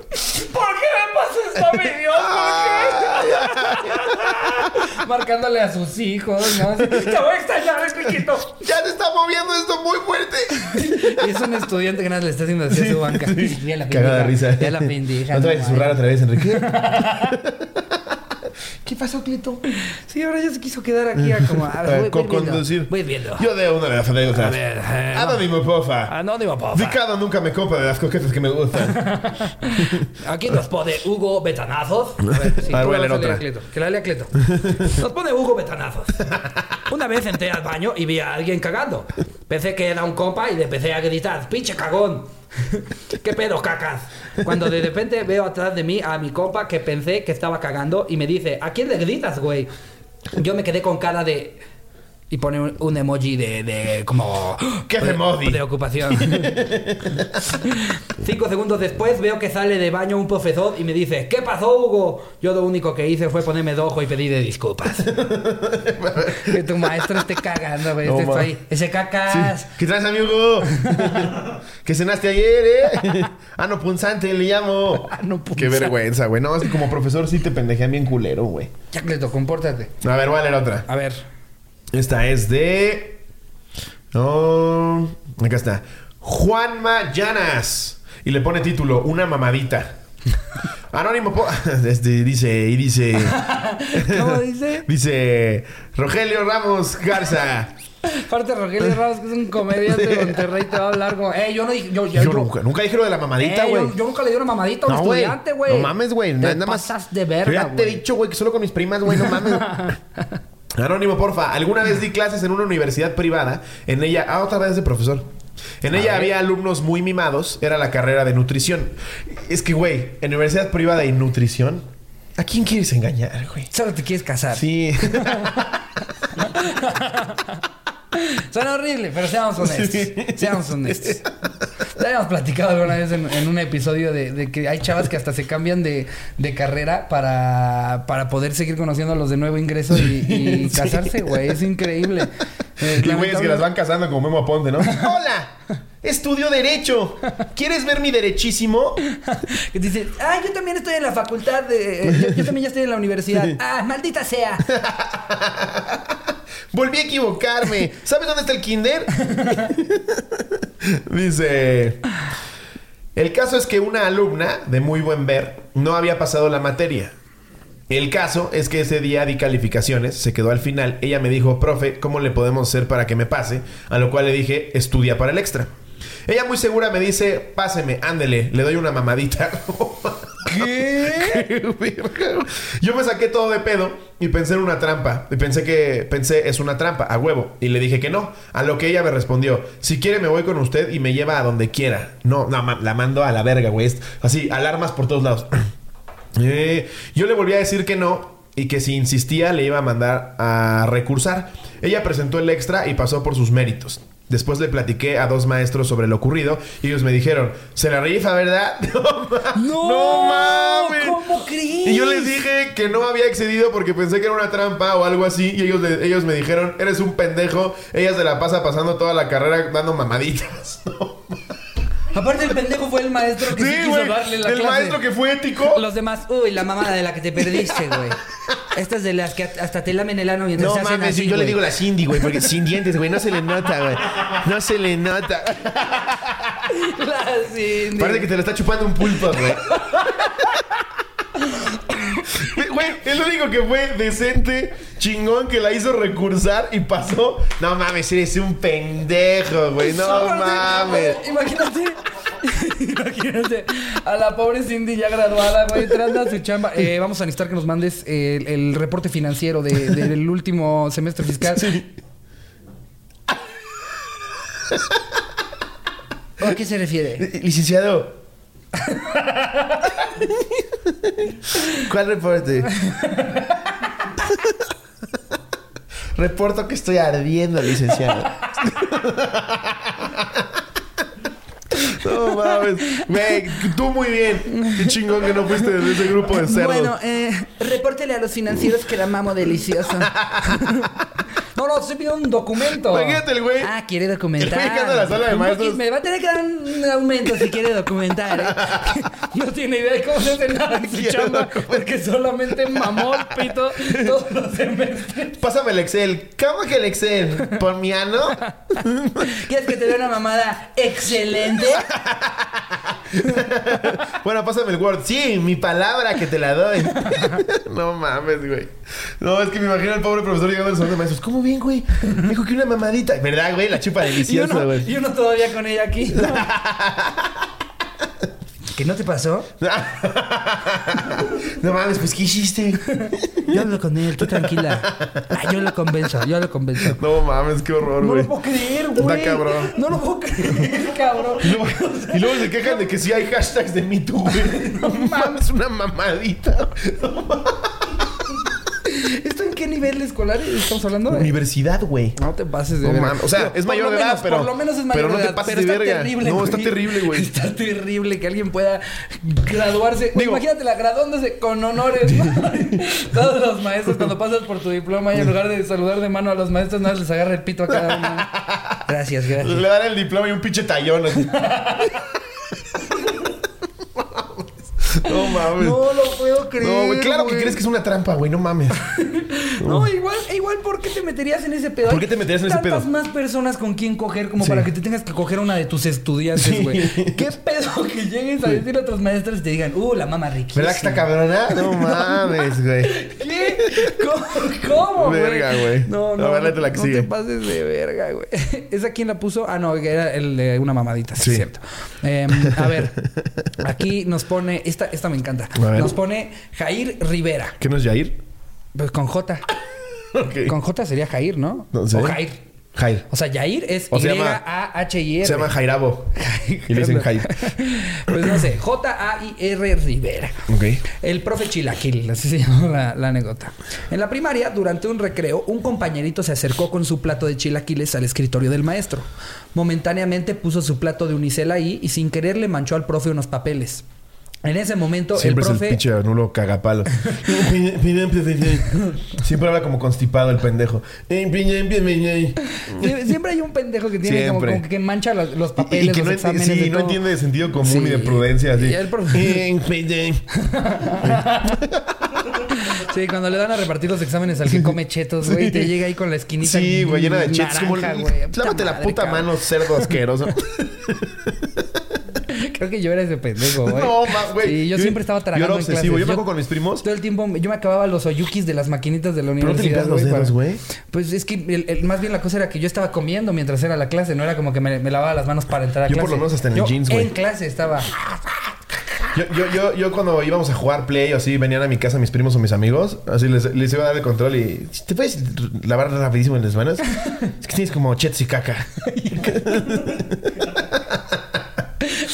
¿Por qué me pasa esto a mí, Dios? ¿Por qué? Marcándole a sus hijos, ¿no? Así, Te voy a extrañar, Enriquito. ¡Ya se está moviendo esto muy fuerte! Y es un estudiante que nada le está haciendo así a su banca. Ya la Cagada de pendeja, risa. Ya la pendeja. No te vayas a zurrar otra vez, Enrique. ¿Qué pasó, Cleto? Sí, ahora ya se quiso quedar aquí a como... A ver, Eh, voy, voy viendo. co-conducir. Voy viendo. Yo de una de las anécdotas. A ver, eh, Anónimo, porfa. Anónimo, porfa. Ricardo nunca me compra de las coquetas que me gustan. Aquí nos pone Hugo Betanazos. A ver, sí, A ver, tú voy a leer otra. Cleto. Que la lea Cleto. Nos pone Hugo Betanazos. Una vez entré al baño y vi a alguien cagando. Pensé que era un compa y le empecé a gritar, pinche cagón. ¿Qué pedo, cacas? Cuando de repente veo atrás de mí a mi compa que pensé que estaba cagando y me dice, ¿a quién le gritas, güey? Yo me quedé con cara de... Y pone un, un emoji de, de como... ¿Qué pre- emoji? Preocupación. Cinco segundos después veo que sale de baño un profesor y me dice, ¿qué pasó, Hugo? Yo lo único que hice fue ponerme de ojo y pedirle disculpas. que tu maestro esté cagando, güey. No, ma. ahí. Ese cacas. ¿Qué traes, amigo? ¿Qué cenaste ayer, eh? Ano punzante, le llamo. Ano Qué punzante. vergüenza, güey. No, es que como profesor sí te pendejean bien culero, güey. Ya, Cleto, compórtate. A ver, voy a leer otra. A ver. Esta es de. Oh, acá está. Juanma Llanas. Y le pone título: Una mamadita. Anónimo. Este, dice. Y dice. ¿Cómo dice? dice. Rogelio Ramos Garza. Aparte, Rogelio Ramos, que es un comediante de Monterrey, te va a hablar como, eh, yo no dije, yo, yo, Yo, yo- nunca, nunca dije lo de la mamadita, eh, güey. yo, yo nunca le di una mamadita a un No, estudiante, güey. No mames, güey. Nada más. pasas de Yo verga, ya te he dicho, güey, que solo con mis primas, güey, no mames. Anónimo, porfa. Alguna vez di clases en una universidad privada. En ella. Ah, otra vez de profesor. En ella había alumnos muy mimados. Era la carrera de nutrición. Es que, güey, en universidad privada y nutrición. ¿A quién quieres engañar, güey? Solo te quieres casar. Sí. Suena horrible, pero seamos honestos. Seamos honestos. Ya habíamos platicado alguna vez en, en un episodio de, de que hay chavas que hasta se cambian de, de carrera para, para poder seguir conociendo a los de nuevo ingreso y, y Sí. casarse, güey. Es increíble. Eh, Y güeyes que las van casando como Memo Aponte, ¿no? ¡Hola! Estudio Derecho. ¿Quieres ver mi derechísimo? Que dice, ah, yo también estoy en la facultad de... eh, yo, yo también ya estoy en la universidad. Ah, maldita sea. Volví a equivocarme. ¿Sabes dónde está el kinder? Dice... El caso es que una alumna de muy buen ver no había pasado la materia. El caso es que ese día di calificaciones, se quedó al final. Ella me dijo, profe, ¿cómo le podemos hacer para que me pase? A lo cual le dije, estudia para el extra. Ella muy segura me dice, páseme, ándele, le doy una mamadita. ¿Qué? Yo me saqué todo de pedo y pensé en una trampa. Y pensé que, pensé, es una trampa, a huevo. Y le dije que no. A lo que ella me respondió, si quiere me voy con usted y me lleva a donde quiera. No, la mando a la verga, güey. Así, alarmas por todos lados. Eh, yo le volví a decir que no y que si insistía le iba a mandar a recursar. Ella presentó el extra y pasó por sus méritos. Después le platiqué a dos maestros sobre lo ocurrido y ellos me dijeron, se la rifa, ¿verdad? No, No, mames. ¿cómo crees? Y yo les dije que no había excedido porque pensé que era una trampa o algo así y ellos, ellos me dijeron, eres un pendejo, ella se la pasa pasando toda la carrera dando mamaditas. Aparte el pendejo fue el maestro que sí, Sí, quiso güey. darle la El clase. maestro que fue ético. Los demás, uy, la mamada de la que te perdiste, güey. Estas de las que hasta te lamen el ano mientras No se hacen mames, así, yo le digo la Cindy, güey, porque sin dientes, güey, no se le nota, güey. No se le nota. La Cindy. Parece que te lo está chupando un pulpo, güey. Güey, el único que fue decente, chingón, que la hizo recursar y pasó. No mames, eres un pendejo, güey. No mames. Imagínate. Imagínate a la pobre Cindy ya graduada, güey, entrando a su chamba. Eh, vamos a necesitar que nos mandes el, el reporte financiero de- del último semestre fiscal. ¿A qué se refiere? Licenciado. ¿Cuál reporte? Reporto que estoy ardiendo, licenciado. No mames. Tú muy bien. Qué chingón que no fuiste de ese grupo de cerdos. Bueno, eh, repórtele a los financieros que la mamo delicioso. No, no, estoy pidiendo un documento. Imagínate el güey. Ah, quiere documentar. El güey la sala de maestros. Me va a tener que dar un aumento si quiere documentar. ¿eh? No tiene idea de cómo se hace nada en su chamba. Porque solamente mamó el pito todos los semestres. Pásame el Excel. ¿Cómo que el Excel? ¿Por mi ano? ¿Quieres que te dé una mamada excelente? Bueno, pásame el Word. Sí, mi palabra que te la doy. no mames, güey. No, es que me imagino al pobre profesor llegando al salón de maestros. ¿Cómo bien, güey? Me dijo que una mamadita. ¿Verdad, güey? La chupa Y deliciosa, uno, güey. y uno todavía con ella aquí. ¿Qué no te pasó? no mames, pues ¿qué hiciste? Yo hablo con él, tú tranquila. Ah, yo lo convenzo, yo lo convenzo. No mames, qué horror, No güey. lo puedo creer, Está güey. cabrón. No lo puedo creer, cabrón. Y luego, y luego se quejan de que sí hay hashtags de Me Too, güey. No mames, una mamadita. ¿Esto en qué nivel escolar estamos hablando? Universidad, güey. No te pases de No verga. mames. O sea, es mayor de edad, menos- pero- Por lo menos es mayor pero no te pases pero de verga. terrible, No, está terrible, güey. Está terrible que alguien pueda graduarse. Digo- imagínate la graduándose con honores. ¿no? Todos los maestros, cuando pasas por tu diploma y en lugar de saludar de mano a los maestros, nada más les agarra el pito a cada uno. Gracias, gracias. Le dan el diploma y un pinche tallón. No mames. No lo puedo creer. No, güey, claro que crees que es una trampa, güey, no mames. No, igual, igual, ¿por qué te meterías en ese pedo? ¿Por qué te meterías en ese Tantas pedo? más personas con quien coger como Sí. para que te tengas que coger una de tus estudiantes, Sí. güey. ¿Qué pedo que llegues a decir a otros maestros y te digan, uh, la mamá riquísima? ¿Verdad que está cabrona? No mames, güey. ¿Qué? ¿Cómo, cómo, güey? Verga, güey. No, no. la que no sigue. te pases de verga, güey. ¿Esa quién la puso? Ah, no, era el de una mamadita, sí, Sí. es cierto. Em, a ver, aquí nos pone, esta, esta me encanta. Nos pone Jair Rivera. ¿Qué no es Jair? Pues con J. Con J sería Jair, ¿no? No sé. O Jair. Jair. O sea, Jair es O se llama- Y-A-H-I-R. Se llama Jairabo. Y le dicen Jair. Pues no sé, J-A-I-R Rivera. Ok. El profe Chilaquil, así se llama la, la anécdota. En la primaria, durante un recreo, un compañerito se acercó con su plato de chilaquiles al escritorio del maestro. Momentáneamente puso su plato de unicel ahí y sin querer le manchó al profe unos papeles. En ese momento, Siempre el profe... es el pinche nulo cagapalo. Siempre habla como constipado el pendejo. Sie- Siempre hay un pendejo que tiene como, Siempre. como que mancha los, los Y, papeles, y que los no, enti- exámenes. sí, de no todo. entiende de sentido común Sí. y de prudencia. Así. Y el profe- Sí, cuando le dan a repartir los exámenes al que come chetos, güey, te llega ahí con la esquinita. Sí, güey, llena de chetos. Como, naranja, güey. lávate la puta cabrón. mano, cerdo asqueroso. Creo que yo era ese pendejo, güey. no, más, güey. Sí, yo, siempre estaba tragando Yo era obsesivo. Yo me acuerdo con mis primos. Todo el tiempo, yo me acababa los oyukis de las maquinitas de la ¿Pero no te universidad. limpias los güey? Pues es que el- el- más bien la cosa era que yo estaba comiendo mientras era la clase, no era como que me, me lavaba las manos para entrar a Yo clase. por lo menos hasta en el Yo jeans, güey. En clase estaba. Yo, yo, yo, yo cuando íbamos a jugar play o así, venían a mi casa mis primos o mis amigos, así les, les iba a dar el control y... ¿Te puedes lavar rapidísimo en las manos? es que tienes como chetos y caca.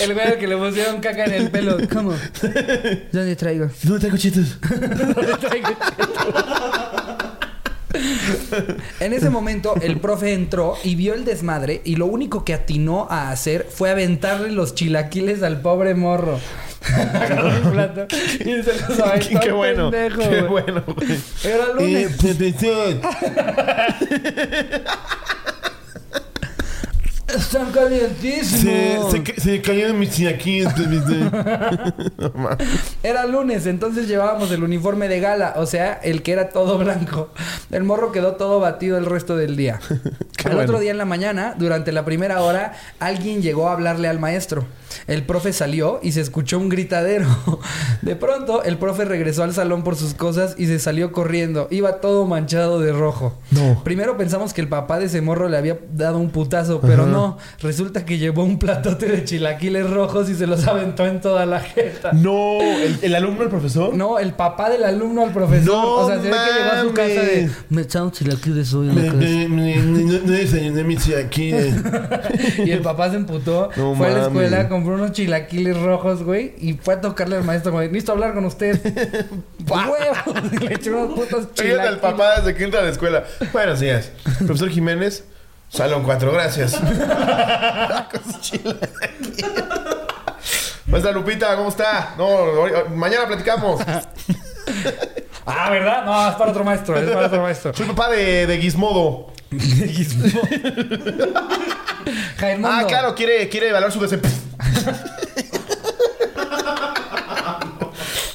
El güey al que le pusieron caca en el pelo. ¿Cómo? ¿Dónde traigo? ¿Dónde traigo chetos? En ese momento, el profe entró y vio el desmadre y lo único que atinó a hacer fue aventarle los chilaquiles al pobre morro. Plato y se los aventó qué, bueno. pendejo, qué bueno, güey. Era lunes. Eh, profesor. Están calientísimos. Se, se, se cayeron mis chilaquiles. No. Era lunes, entonces llevábamos el uniforme de gala, o sea, el que era todo blanco. El morro quedó todo batido el resto del día. Al bueno. otro día en la mañana, durante la primera hora, alguien llegó a hablarle al maestro. El profe salió y se escuchó un gritadero. De pronto, el profe regresó al salón por sus cosas y se salió corriendo. Iba todo manchado de rojo. No. Primero pensamos que el papá de ese morro le había dado un putazo, pero no. Resulta que llevó un platote de chilaquiles rojos y se los aventó en toda la jeta. No, ¿el, el alumno, el profesor? No, el papá del alumno al profesor. No o sea, se ve que llegó a su casa de. Me echaron chilaquiles hoy en la casa. no, desayuné mis chilaquiles. Y el papá se emputó. No fue a la escuela, compró unos chilaquiles rojos, güey. Y fue a tocarle al maestro, güey. Necesito hablar con usted. ¡Huevos! Y le echó unos putos chilaquiles. al papá desde que entra a la escuela. Buenos días. Profesor Jiménez, salón 4, gracias. Maestra Lupita, ¿cómo está? No, mañana platicamos. Ah, ¿verdad? No, es para otro maestro, es para otro maestro. Soy papá de, de Gizmodo. Ah, claro, quiere, quiere evaluar su desempeño.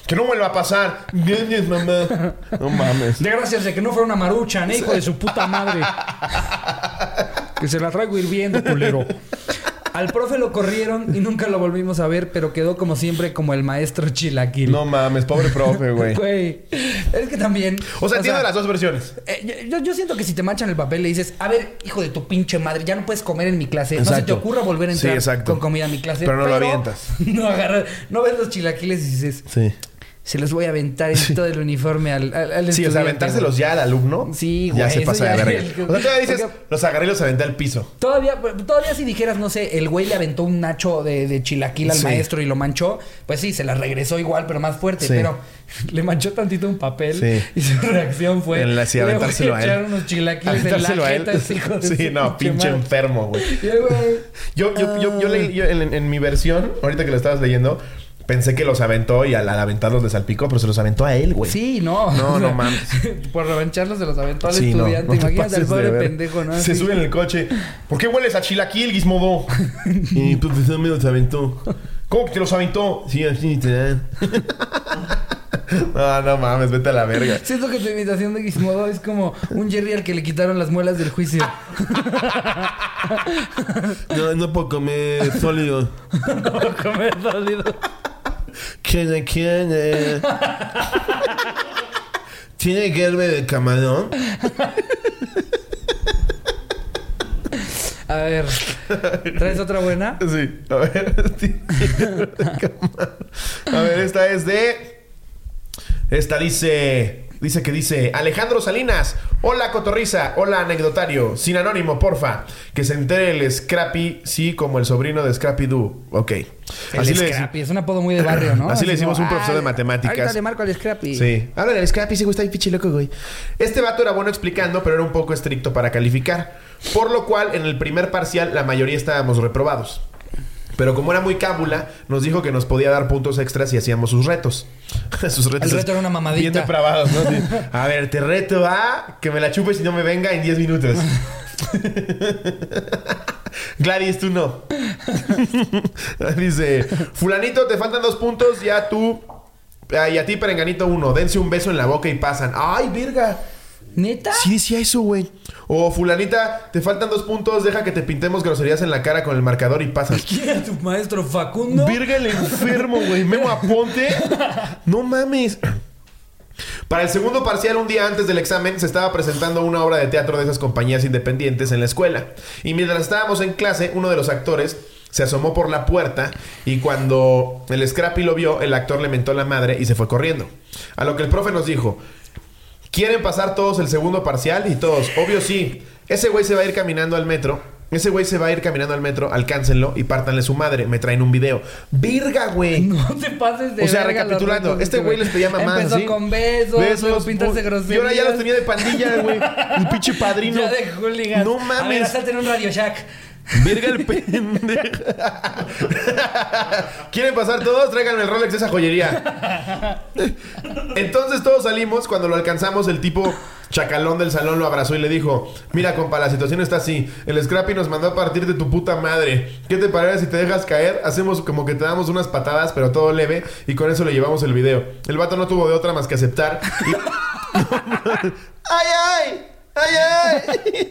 que no vuelva a pasar. Gracias, mamá. No mames. De gracias de que no fuera una marucha, ¿eh? hijo de su puta madre. que se la traigo hirviendo, culero. Al profe lo corrieron y nunca lo volvimos a ver, pero quedó como siempre como el maestro chilaquil. No mames, pobre profe, güey. Güey. Es que también. O sea, entiendo las dos versiones. eh, yo, yo siento que si te manchan el papel le dices, a ver, hijo de tu pinche madre, ya no puedes comer en mi clase. No se te ocurra volver a entrar con comida a mi clase. Pero no lo avientas. No agarras, no ves los chilaquiles y dices, Sí. Se los voy a aventar en todo el uniforme al, al, al Sí, o sea, aventárselos ya al alumno. Sí, Ya güey, se eso pasa ya de verga. el- O sea, todavía dices, porque- los agarré y los aventé al piso. Todavía, todavía si dijeras, no sé, el güey le aventó un nacho de, de chilaquil al Sí. maestro y lo manchó, pues sí, se la regresó igual, pero más fuerte. Sí. Pero le manchó tantito un papel Sí. y su reacción fue... En la- sí, "Le voy aventárselo a él". echar unos chilaquiles en la Aventárselo a él. jeta, de Sí, no, pinche madre. enfermo, güey. Yo, yo, yo, yo leí yo en, en mi versión, ahorita que lo estabas leyendo, pensé que los aventó y al, al aventarlos le salpicó, pero se los aventó a él, güey. Sí, no. No, O sea, no mames. Por revancharlos se los aventó al Sí, no, estudiante. no te Imagínate al de pobre pendejo, ¿no? Se sube en el coche. ¿Por qué hueles a chilaquil, Gizmodo? y profesor me los aventó. ¿Cómo que te los aventó? Sí, así te dan. No, no mames, vete a la verga. Siento que tu imitación de Gizmodo es como un Jerry al que le quitaron las muelas del juicio. No, no puedo comer sólido. Comer sólido. ¿Quién quién? eh? ¿Tiene gerbe de camarón? A ver, ¿traes otra buena? Sí, a ver. a ver, esta es de. Esta dice. Dice que dice Alejandro Salinas. Hola, cotorriza. Hola, anecdotario. Sin anónimo, porfa. Que se entere el Scrappy, sí, como el sobrino de Scrappy Doo. Ok. El Así le Scrappy, es un apodo muy de barrio, ¿no? Así le decimos a un profesor de "Ah, matemáticas". Ahorita le marco al Scrappy. Sí. Habla del Scrappy, está bien pinche loco, güey. Este vato era bueno explicando, pero era un poco estricto para calificar. Por lo cual, en el primer parcial, la mayoría estábamos reprobados. Pero como era muy cábula, nos dijo que nos podía dar puntos extras si hacíamos sus retos. sus retos. El reto era una mamadita. Bien depravados, ¿no? Sí. A ver, te reto a que me la chupes y no me venga en 10 minutos. Gladys, tú no. Dice, fulanito, te faltan dos puntos, ya tú... ah, Y a ti, perenganito, uno. Dense un beso en la boca y pasan. ¡Ay, verga! ¿Neta? Sí decía eso, güey. O fulanita, te faltan dos puntos, deja que te pintemos groserías en la cara con el marcador y pasas. ¿Quién era tu maestro Facundo? Virga el enfermo, güey. Memo Aponte. No mames. Para el segundo parcial, un día antes del examen, se estaba presentando una obra de teatro de esas compañías independientes en la escuela. Y mientras estábamos en clase, uno de los actores se asomó por la puerta y cuando el Scrappy lo vio, el actor le mentó la madre y se fue corriendo. A lo que el profe nos dijo, ¿quieren pasar todos el segundo parcial? Y todos, obvio sí. Ese güey se va a ir caminando al metro. Ese güey se va a ir caminando al metro, alcáncenlo y pártanle su madre. Me traen un video. ¡Virga, güey! No te pases de O sea, verga recapitulando, este güey les pedía mamás. Empezó ¿sí? con besos, luego pintarse pu- groserías. Y ahora ya los tenía de pandilla, güey. El pinche padrino. Ya de hooligans. No mames. asalten un Radio Shack. Verga el pendejo. ¿Quieren pasar todos? Tráiganme el Rolex de esa joyería. Entonces todos salimos. Cuando lo alcanzamos, el tipo chacalón del salón lo abrazó y le dijo: Mira, compa, la situación está así. El Scrappy nos mandó a partir de tu puta madre. ¿Qué te parece si te dejas caer? Hacemos como que te damos unas patadas, pero todo leve. Y con eso le llevamos el video. El vato no tuvo de otra más que aceptar. y- ¡Ay, ay! ¡Ay, ay!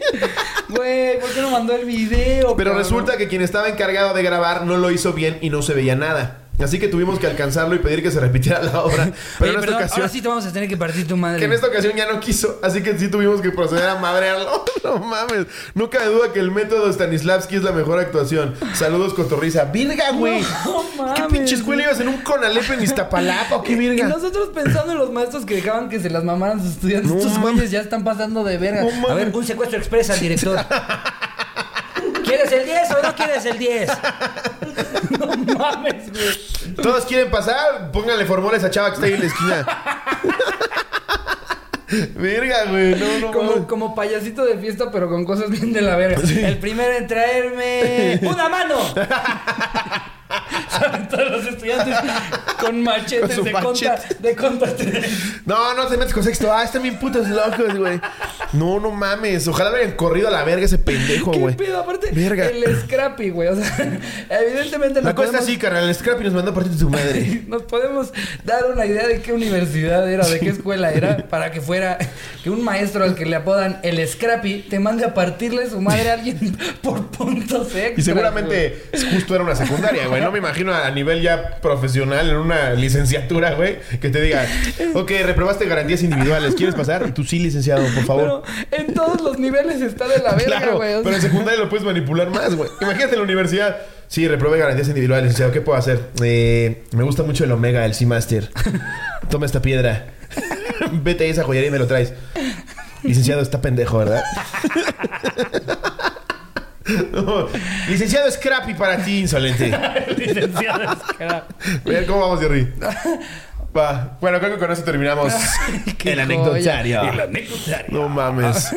Güey, ¿por qué no mandó el video? Pero cabrón? resulta que quien estaba encargado de grabar no lo hizo bien y no se veía nada. Así que tuvimos que alcanzarlo y pedir que se repitiera la obra. Pero Oye, en esta perdón, ocasión. ahora sí te vamos a tener que partir tu madre. Que en esta ocasión ya no quiso, así que sí tuvimos que proceder a madrearlo. No mames. No cabe duda que el método Stanislavski es la mejor actuación. Saludos, cotorriza. ¡Virga, güey! No ¿Qué mames, pinche escuela ibas en un Conalep en Iztapalapa o qué Y virga? nosotros pensando en los maestros que dejaban que se las mamaran sus estudiantes. No Estos güeyes ya están pasando de verga. No a ver, un secuestro expresa al director. ¿Quieres el 10 o no quieres el 10? no mames, güey. ¿Todos quieren pasar? Pónganle formores a Chava que está ahí en la esquina. Virga, güey. No, no Como, como payasito de fiesta, pero con cosas bien de la verga. El primero en traerme una mano. Salen todos los estudiantes con machetes Con su de, machete. conta, de conta tres. No, no te metes con sexto. Ah, están bien putos locos, güey. No, no mames. Ojalá me hayan corrido a la verga ese pendejo, ¿Qué güey. pedo? Aparte, Verga. el Scrappy, güey. O sea, evidentemente La cosa podemos, así, carnal. El Scrappy nos mandó a partir de tu madre. nos podemos dar una idea de qué universidad era, de qué escuela era, para que fuera que un maestro al que le apodan el Scrappy te mande a partirle su madre a alguien por puntos extra. Y seguramente justo era una secundaria, güey. No me imagino a nivel ya profesional en una licenciatura, güey, que te diga, ok, reprobaste garantías individuales, ¿quieres pasar? Y tú sí, licenciado, por favor. Pero en todos los niveles está de la verga, claro, güey. o pero en secundaria lo puedes manipular más, güey. Imagínate en la universidad. Sí, reprobé garantías individuales, licenciado. ¿Qué puedo hacer? Eh, me gusta mucho el Omega, el Seamaster. Toma esta piedra. Vete a esa joyería y me lo traes. Licenciado, está pendejo, ¿verdad? No. Licenciado Scrappy para ti, insolente. Licenciado Scrappy. Cómo vamos, Jerry. Va. Bueno, creo que con eso terminamos el anecdotario. El anecdotario. No mames.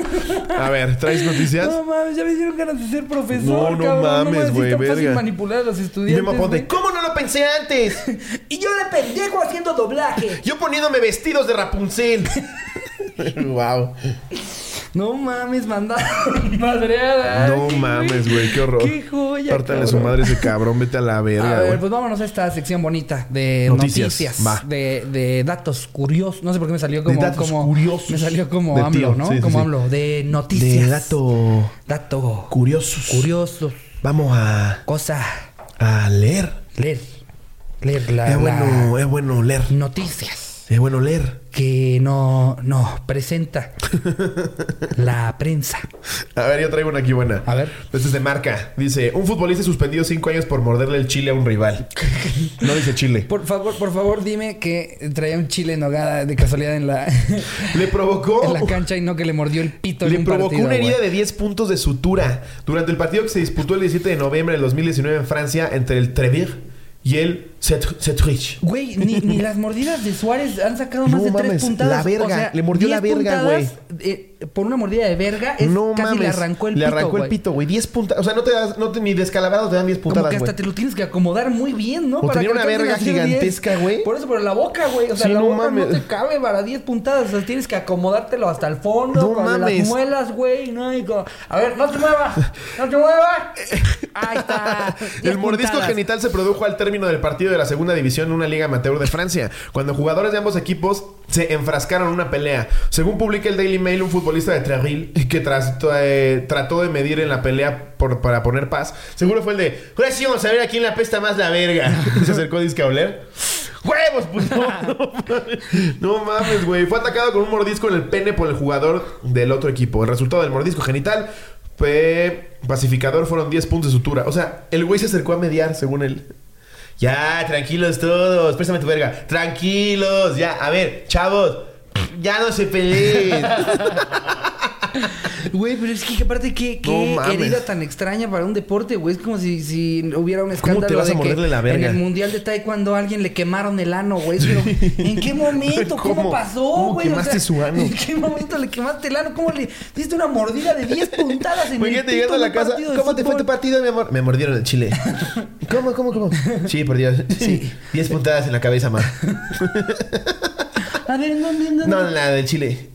A ver, ¿traes noticias? No mames, ya me dieron ganas de ser profesor. No, no cabrón. mames, güey, tan fácil manipular a los estudiantes. ¿cómo no lo pensé antes? Y yo de pendejo haciendo doblaje. Yo poniéndome vestidos de Rapunzel. wow. No mames, mandaron madreada. No mames, güey, qué horror. Qué joya. Pártale su madre ese cabrón, vete a la A verga, ver, güey. pues vámonos a esta sección bonita de Noticias. noticias, Va. De, de datos curiosos. No sé por qué me salió como, datos como curiosos. me salió como De AMLO, tío, ¿no? sí, como sí. AMLO de noticias. De dato dato curiosos. curioso, Vamos a, cosa a leer. leer, leer la, Es bueno, es bueno leer. la- noticias Es bueno leer. que no no presenta la prensa. A ver, yo traigo una aquí buena. A ver. Este es de marca. Dice, un futbolista suspendido cinco años por morderle el chile a un rival. No dice chile. Por favor, por favor, dime que traía un chile en nogada de casualidad en la Le provocó... en la cancha y no que le mordió el pito en Le un provocó partido, una herida de 10 puntos de sutura durante el partido que se disputó el 17 de noviembre del 2019 en Francia entre el Trevir y el Cet- Cetrich. Güey, ni, ni las mordidas de Suárez han sacado más No de tres puntadas. la verga, le mordió la 10 verga, eh, por una mordida de verga, es no casi mames. le arrancó el Le pito. arrancó el güey. pito, güey. 10 puntadas. O sea, no te das, no te, ni descalabrado te dan 10 Como puntadas, que hasta güey. te lo tienes que acomodar muy bien, ¿no? O tenía que una verga a hacer 10. gigantesca, güey. Por eso, pero la boca, güey. O sea, Sí, la no boca no mames. te cabe para 10 puntadas. O sea, tienes que acomodártelo hasta el fondo. No con mames. las muelas, güey. No, y como, a ver, no te muevas. No te muevas. Ahí está. 10 El mordisco genital se produjo al término del partido de la segunda división en una liga amateur de Francia, cuando jugadores de ambos equipos se enfrascaron en una pelea. Según publica el Daily Mail, un futbolista de Treville que tras- eh, trató de medir en la pelea para poner paz, seguro fue el de, ahora sí vamos a ver a quién le apesta más la verga. se acercó a oler. ¡Huevos, puto! No mames. No mames, güey. Fue atacado con un mordisco en el pene por el jugador del otro equipo. El resultado del mordisco genital fue pacificador, fueron 10 puntos de sutura. O sea, el güey se acercó a mediar, según él. Ya, tranquilos todos. Préstame tu verga. Tranquilos. Ya, a ver, chavos. Ya no se peleen. Güey, pero es que aparte qué, No qué herida tan extraña para un deporte, güey. Es como si, si hubiera un ¿Cómo escándalo te vas a de que la verga? en el mundial de taekwondo a alguien le quemaron el ano, güey. Pero ¿en qué momento? ¿Cómo, ¿Cómo? pasó, ¿Cómo güey? quemaste su ano? ¿En qué momento le quemaste el ano? ¿Cómo le diste una mordida de 10 puntadas en Imagínate el llegando pito a de la un casa. partido de ¿Cómo te fue tu partido, mi amor? Me mordieron el chile. ¿Cómo, cómo, cómo? Sí, por Dios. Sí. 10 puntadas en la cabeza, ma. A ver, ¿en dónde, en dónde? No, la del chile.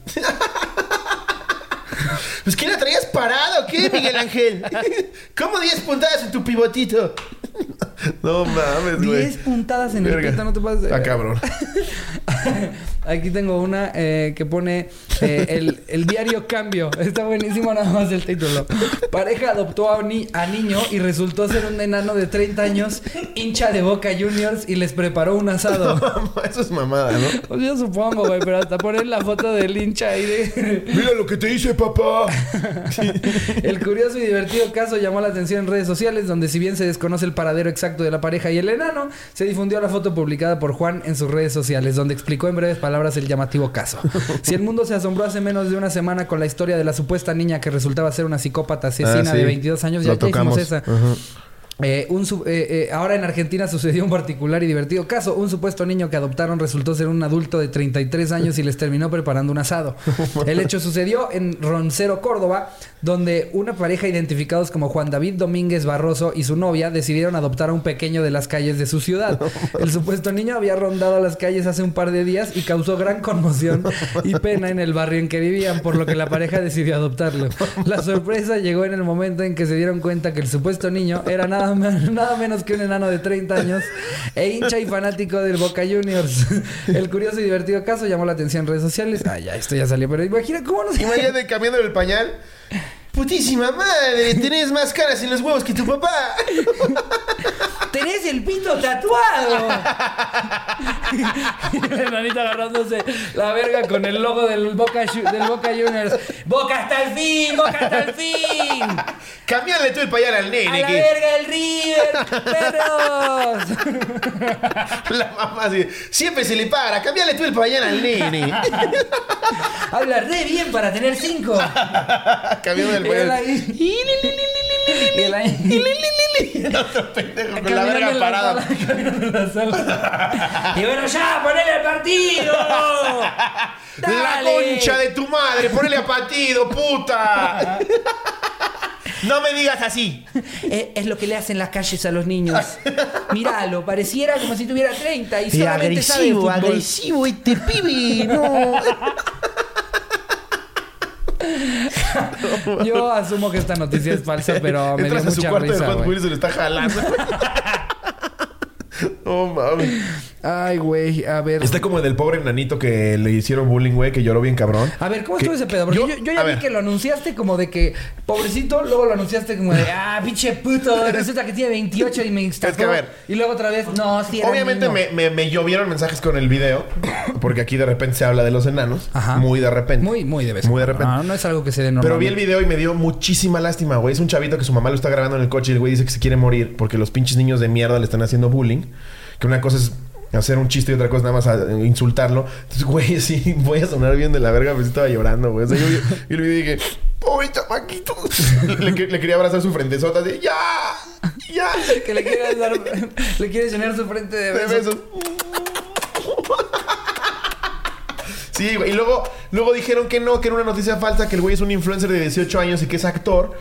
Pues ¿qué la traías parado? ¿Qué, Miguel Ángel? ¿Cómo 10 puntadas en tu pivotito? No mames, güey. 10 puntadas en el pito, no te pases. Ah, cabrón. Aquí tengo una eh, que pone eh, el, el diario Cambio. Está buenísimo nada más el título. Pareja adoptó a, ni- a niño y resultó ser un enano de 30 años, hincha de Boca Juniors y les preparó un asado. Eso es mamada, ¿no? Pues yo supongo, güey, pero hasta poner la foto del hincha ahí de... Mira lo que te hice, papá. El curioso y divertido caso llamó la atención en redes sociales, donde si bien se desconoce el paradero exacto de la pareja y el enano, se difundió la foto publicada por Juan en sus redes sociales, donde explicó en breves palabras el llamativo caso. Si el mundo se asombró hace menos de una semana con la historia de la supuesta niña que resultaba ser una psicópata asesina Ah, sí. de 22 años, ya, tocamos. esa. Eh, un eh, eh, ahora en Argentina sucedió un particular y divertido caso. Un supuesto niño que adoptaron resultó ser un adulto de 33 años y les terminó preparando un asado. El hecho sucedió en Roncero, Córdoba, donde una pareja identificados como Juan David Domínguez Barroso y su novia decidieron adoptar a un pequeño de las calles de su ciudad. El supuesto niño había rondado las calles hace un par de días y causó gran conmoción y pena en el barrio en que vivían, por lo que la pareja decidió adoptarlo. La sorpresa llegó en el momento en que se dieron cuenta que el supuesto niño era nada, nada menos que un enano de 30 años e hincha y fanático del Boca Juniors. El curioso y divertido caso llamó la atención en redes sociales. Ah, ya, esto ya salió, pero imagina cómo nos... Imagínate cambiando el pañal. Putísima madre, tenés más caras en los huevos que tu papá. ¡Tenés el pito tatuado! y el enanito agarrándose la verga con el logo del Boca, del Boca Juniors. ¡Boca hasta el fin! ¡Boca hasta el fin! Cambiarle tú el pañal al ¡A nene. la que verga el River! ¡Perros! la mamá así, siempre se le para. Cambiarle tú el pañal al nene. Habla re bien para tener cinco. Cambiando el Y él pañal. ahí- y él ahí- Otro pendejo con la verga parada. sala. Y bueno, ya, ponele el partido. La concha de tu madre, ponele a patido, puta. No me digas así. Es, es lo que le hacen las calles a los niños. Míralo, pareciera como si tuviera 30 y solamente sabe de fútbol. agresivo este pibe. No. Yo asumo que esta noticia es falsa, pero me dio Entras a su de Hot. Wheels y está jalando. No mames. Ay, güey, a ver. Está como el del pobre nanito que le hicieron bullying, güey, que lloró bien cabrón. A ver, ¿cómo estuvo ese pedo? Porque yo, yo- yo a ya vi ver. que lo anunciaste como de que, pobrecito, luego lo anunciaste como de, ah, pinche puto, resulta que tiene 28 y me instantó. que, a ver. Y luego otra vez, no, sí era Obviamente niño. me, me, me llovieron mensajes con el video, porque aquí de repente se habla de los enanos. Ajá. Muy de repente. Muy, muy de vez. Muy de repente. No, no es algo que se dé normal. Pero vi el video y me dio muchísima lástima, güey. Es un chavito que su mamá lo está grabando en el coche y el güey dice que se quiere morir porque los pinches niños de mierda le están haciendo bullying. Que una cosa es hacer un chiste y otra cosa nada más a- insultarlo. Entonces, güey, sí, voy a sonar bien de la verga, pero sí estaba llorando, güey. O sea, yo, yo, yo le dije, pobre chamaquito. le, quería abrazar su frentezota así, ya, ya. Que le quieres dar, le quieres llenar su frente de De besos. besos. Sí, güey. Y luego, luego dijeron que no, que era una noticia falsa, que el güey es un influencer de 18 años y que es actor.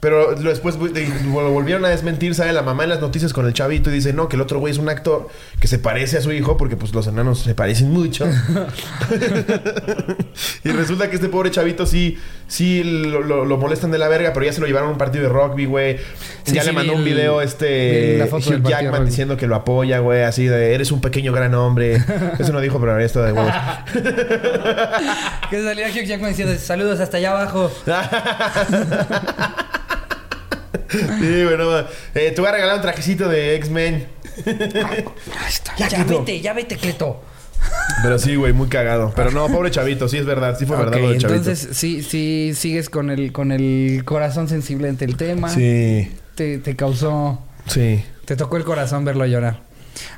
Pero después lo volvieron a desmentir, sale la mamá en las noticias con el chavito y dice, no, que el otro güey es un actor que se parece a su hijo porque pues los enanos se parecen mucho. y resulta que este pobre chavito sí, sí lo, lo- lo molestan de la verga, pero ya se lo llevaron a un partido de rugby, güey. Sí, ya sí, le mandó vi un video vi este la foto del Hugh Jackman diciendo que lo apoya, güey, así de eres un pequeño gran hombre. Eso no dijo, pero esto de huevos. Que salía Hugh Jackman diciendo, saludos hasta allá abajo. Sí, bueno, eh, te voy a regalar un trajecito de X-Men. Ya, Ya, Cleto. vete, ya vete, Cleto. Pero sí, güey, muy cagado. Pero no, pobre chavito, sí es verdad, sí fue verdad lo del chavito. entonces sí, sí, sigues con el, con el corazón sensible ante el tema. Sí, Te, te causó, sí. te tocó el corazón verlo llorar.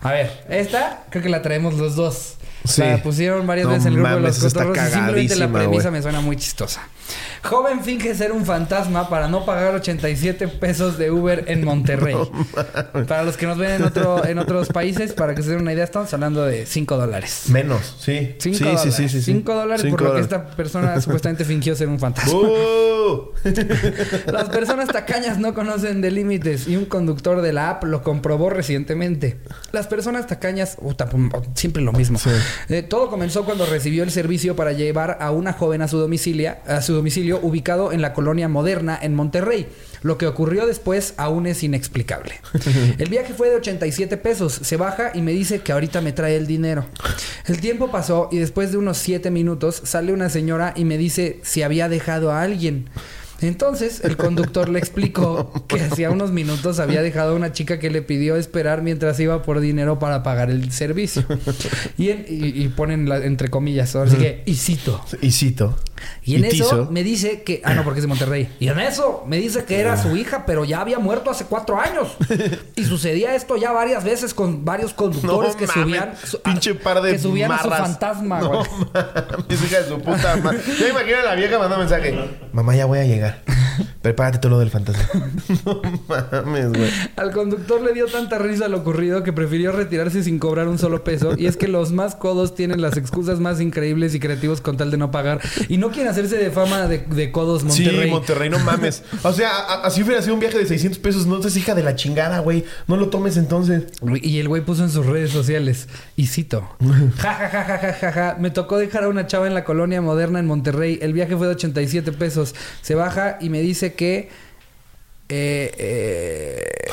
A ver, esta creo que la traemos los dos. Sí. La pusieron varias No veces en el grupo de los cotorros y simplemente la premisa me suena muy chistosa. Joven finge ser un fantasma para no pagar 87 pesos de Uber en Monterrey. para los que nos ven en, otro, en otros países, para que se den una idea, estamos hablando de 5 dólares. Menos, sí. 5 sí, dólares. sí, sí, sí, sí. 5 dólares por lo que esta persona supuestamente fingió ser un fantasma. ¡Uh! Las personas tacañas no conocen de límites y un conductor de la app lo comprobó recientemente. Las personas tacañas, puta, siempre lo mismo. Eh, todo comenzó cuando recibió el servicio para llevar a una joven a su domicilio, a su domicilio ubicado en la colonia Moderna en Monterrey. Lo que ocurrió después aún es inexplicable. El viaje fue de 87 pesos. Se baja y me dice que ahorita me trae el dinero. El tiempo pasó y después de unos 7 minutos sale una señora y me dice si había dejado a alguien. Entonces el conductor le explicó que hacía unos minutos había dejado a una chica que le pidió esperar mientras iba por dinero para pagar el servicio. Y, en- y- y ponen la- entre comillas, ahora sí que, y cito. Y cito. Y en eso tizo. me dice que. Ah, no, porque es de Monterrey. Y en eso me dice que era su hija, pero ya había muerto hace cuatro años. Y sucedía esto ya varias veces con varios conductores No que subían. su- pinche par de Que subían a su marras. fantasma, No güey. hija de su puta madre. Yo imagino a la vieja mandando mensaje. Mamá, ya voy a llegar. Prepárate todo lo del fantasma. no mames, güey. Al conductor le dio tanta risa lo ocurrido que prefirió retirarse sin cobrar un solo peso. Y es que los más codos tienen las excusas más increíbles y creativos con tal de no pagar. Y no quieren hacerse de fama de, de codos Monterrey. Sí, Monterrey, no mames. O sea, a- así hubiera sido un viaje de 600 pesos. No seas hija de la chingada, güey. No lo tomes entonces. Y el güey puso en sus redes sociales, y cito, ja, ja, ja, ja, ja, ja, ja, me tocó dejar a una chava en la colonia moderna en Monterrey, el viaje fue de 87 pesos, se baja y me dice que... Eh,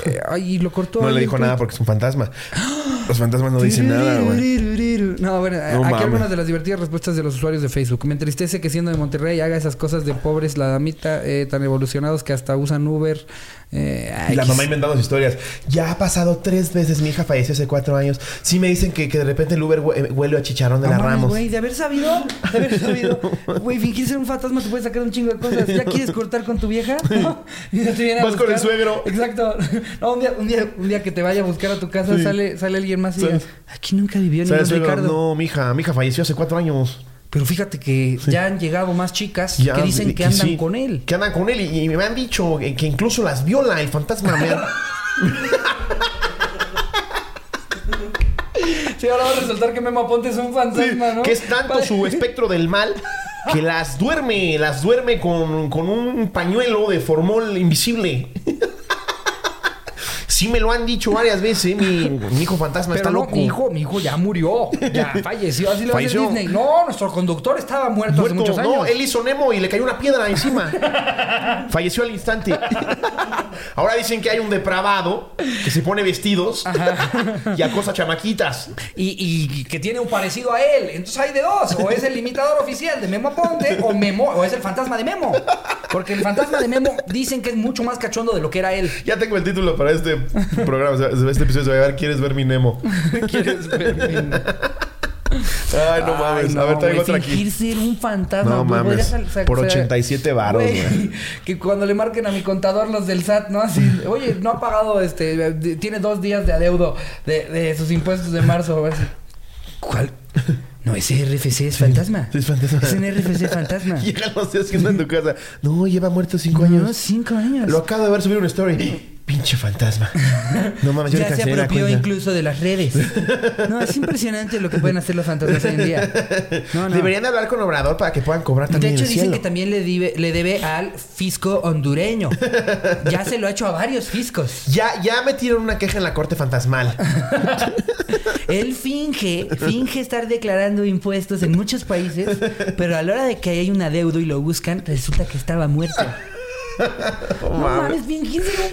eh, ay, lo cortó. No le dijo nada porque es un fantasma. Los fantasmas no dicen nada, güey. No, bueno, No aquí algunas de las divertidas respuestas de los usuarios de Facebook. Me entristece que siendo de Monterrey haga esas cosas de pobres la damita, eh, tan evolucionados que hasta usan Uber. Eh, Y la mamá inventando sus historias. Ya ha pasado tres veces. Mi hija falleció hace cuatro años. Sí me dicen que, que de repente el Uber hue- huele a chicharrón de No la mames, Ramos. güey, de haber sabido, de haber sabido. Güey, fingir ser un fantasma te puede sacar un chingo de cosas. ¿Ya quieres cortar con tu vieja? ¿No? Y te viene a Vas con el buscar. suegro. Exacto. No, un día, un día, un día que te vaya a buscar a tu casa, Sí. sale, sale alguien más y Sí. digas, aquí nunca vivió ¿Sabes, ningún suegro? Ricardo. No, mi hija, mi hija falleció hace cuatro años. Pero fíjate que ya han llegado más chicas Ya, que dicen que andan sí, con él. Que andan con él y, y me han dicho que incluso las viola el fantasma. me han- Sí, ahora va a resultar que Memo Ponte es un fantasma, ¿no? Que es tanto Padre. su espectro del mal que las duerme, las duerme con, con un pañuelo de formol invisible. Sí me lo han dicho varias veces, mi, mi hijo fantasma Pero está no, loco. mi hijo, mi hijo ya murió. Ya falleció. Así lo hace Falleció. Disney. No, nuestro conductor estaba muerto, hace Muerto, muchos años. no, él hizo Nemo y le cayó una piedra encima. Falleció al instante. Ahora dicen que hay un depravado que se pone vestidos y acosa chamaquitas. Y, y que tiene un parecido a él. Entonces hay de dos. O es el imitador oficial de Memo Ponte o Memo, o es el fantasma de Memo. Porque el fantasma de Memo dicen que es mucho más cachondo de lo que era él. Ya tengo el título para este programa. Este episodio se va a llamar ¿Quieres ver mi Nemo? ¿Quieres ver? mi- Ay, no mames. Ay, a ver, no, traigo otra aquí. Fingir ser un fantasma. No güey, mames. Por o sea, 87 varos, güey. Que cuando le marquen a mi contador los del SAT, ¿no? Así, oye, no ha pagado, este, tiene dos días de adeudo de, de sus impuestos de marzo. a ver si- ¿Cuál? No, ese RFC es fantasma. Es fantasma. Es un RFC fantasma. Llegan los días que anda en tu casa. No, lleva muerto cinco No, años. cinco años. Lo acabo de ver subir una story. Pinche fantasma. No mames, yo ya se apropió incluso de las redes. No, es impresionante lo que pueden hacer los fantasmas hoy en día. No, no. Deberían de hablar con Obrador para que puedan cobrar De también hecho, en el dicen cielo. que también le debe, le debe al fisco hondureño. Ya se lo ha hecho a varios fiscos. Ya, ya metieron una queja en la corte fantasmal. Él finge, finge estar declarando impuestos en muchos países, pero a la hora de que hay un adeudo y lo buscan, resulta que estaba muerto. No mames,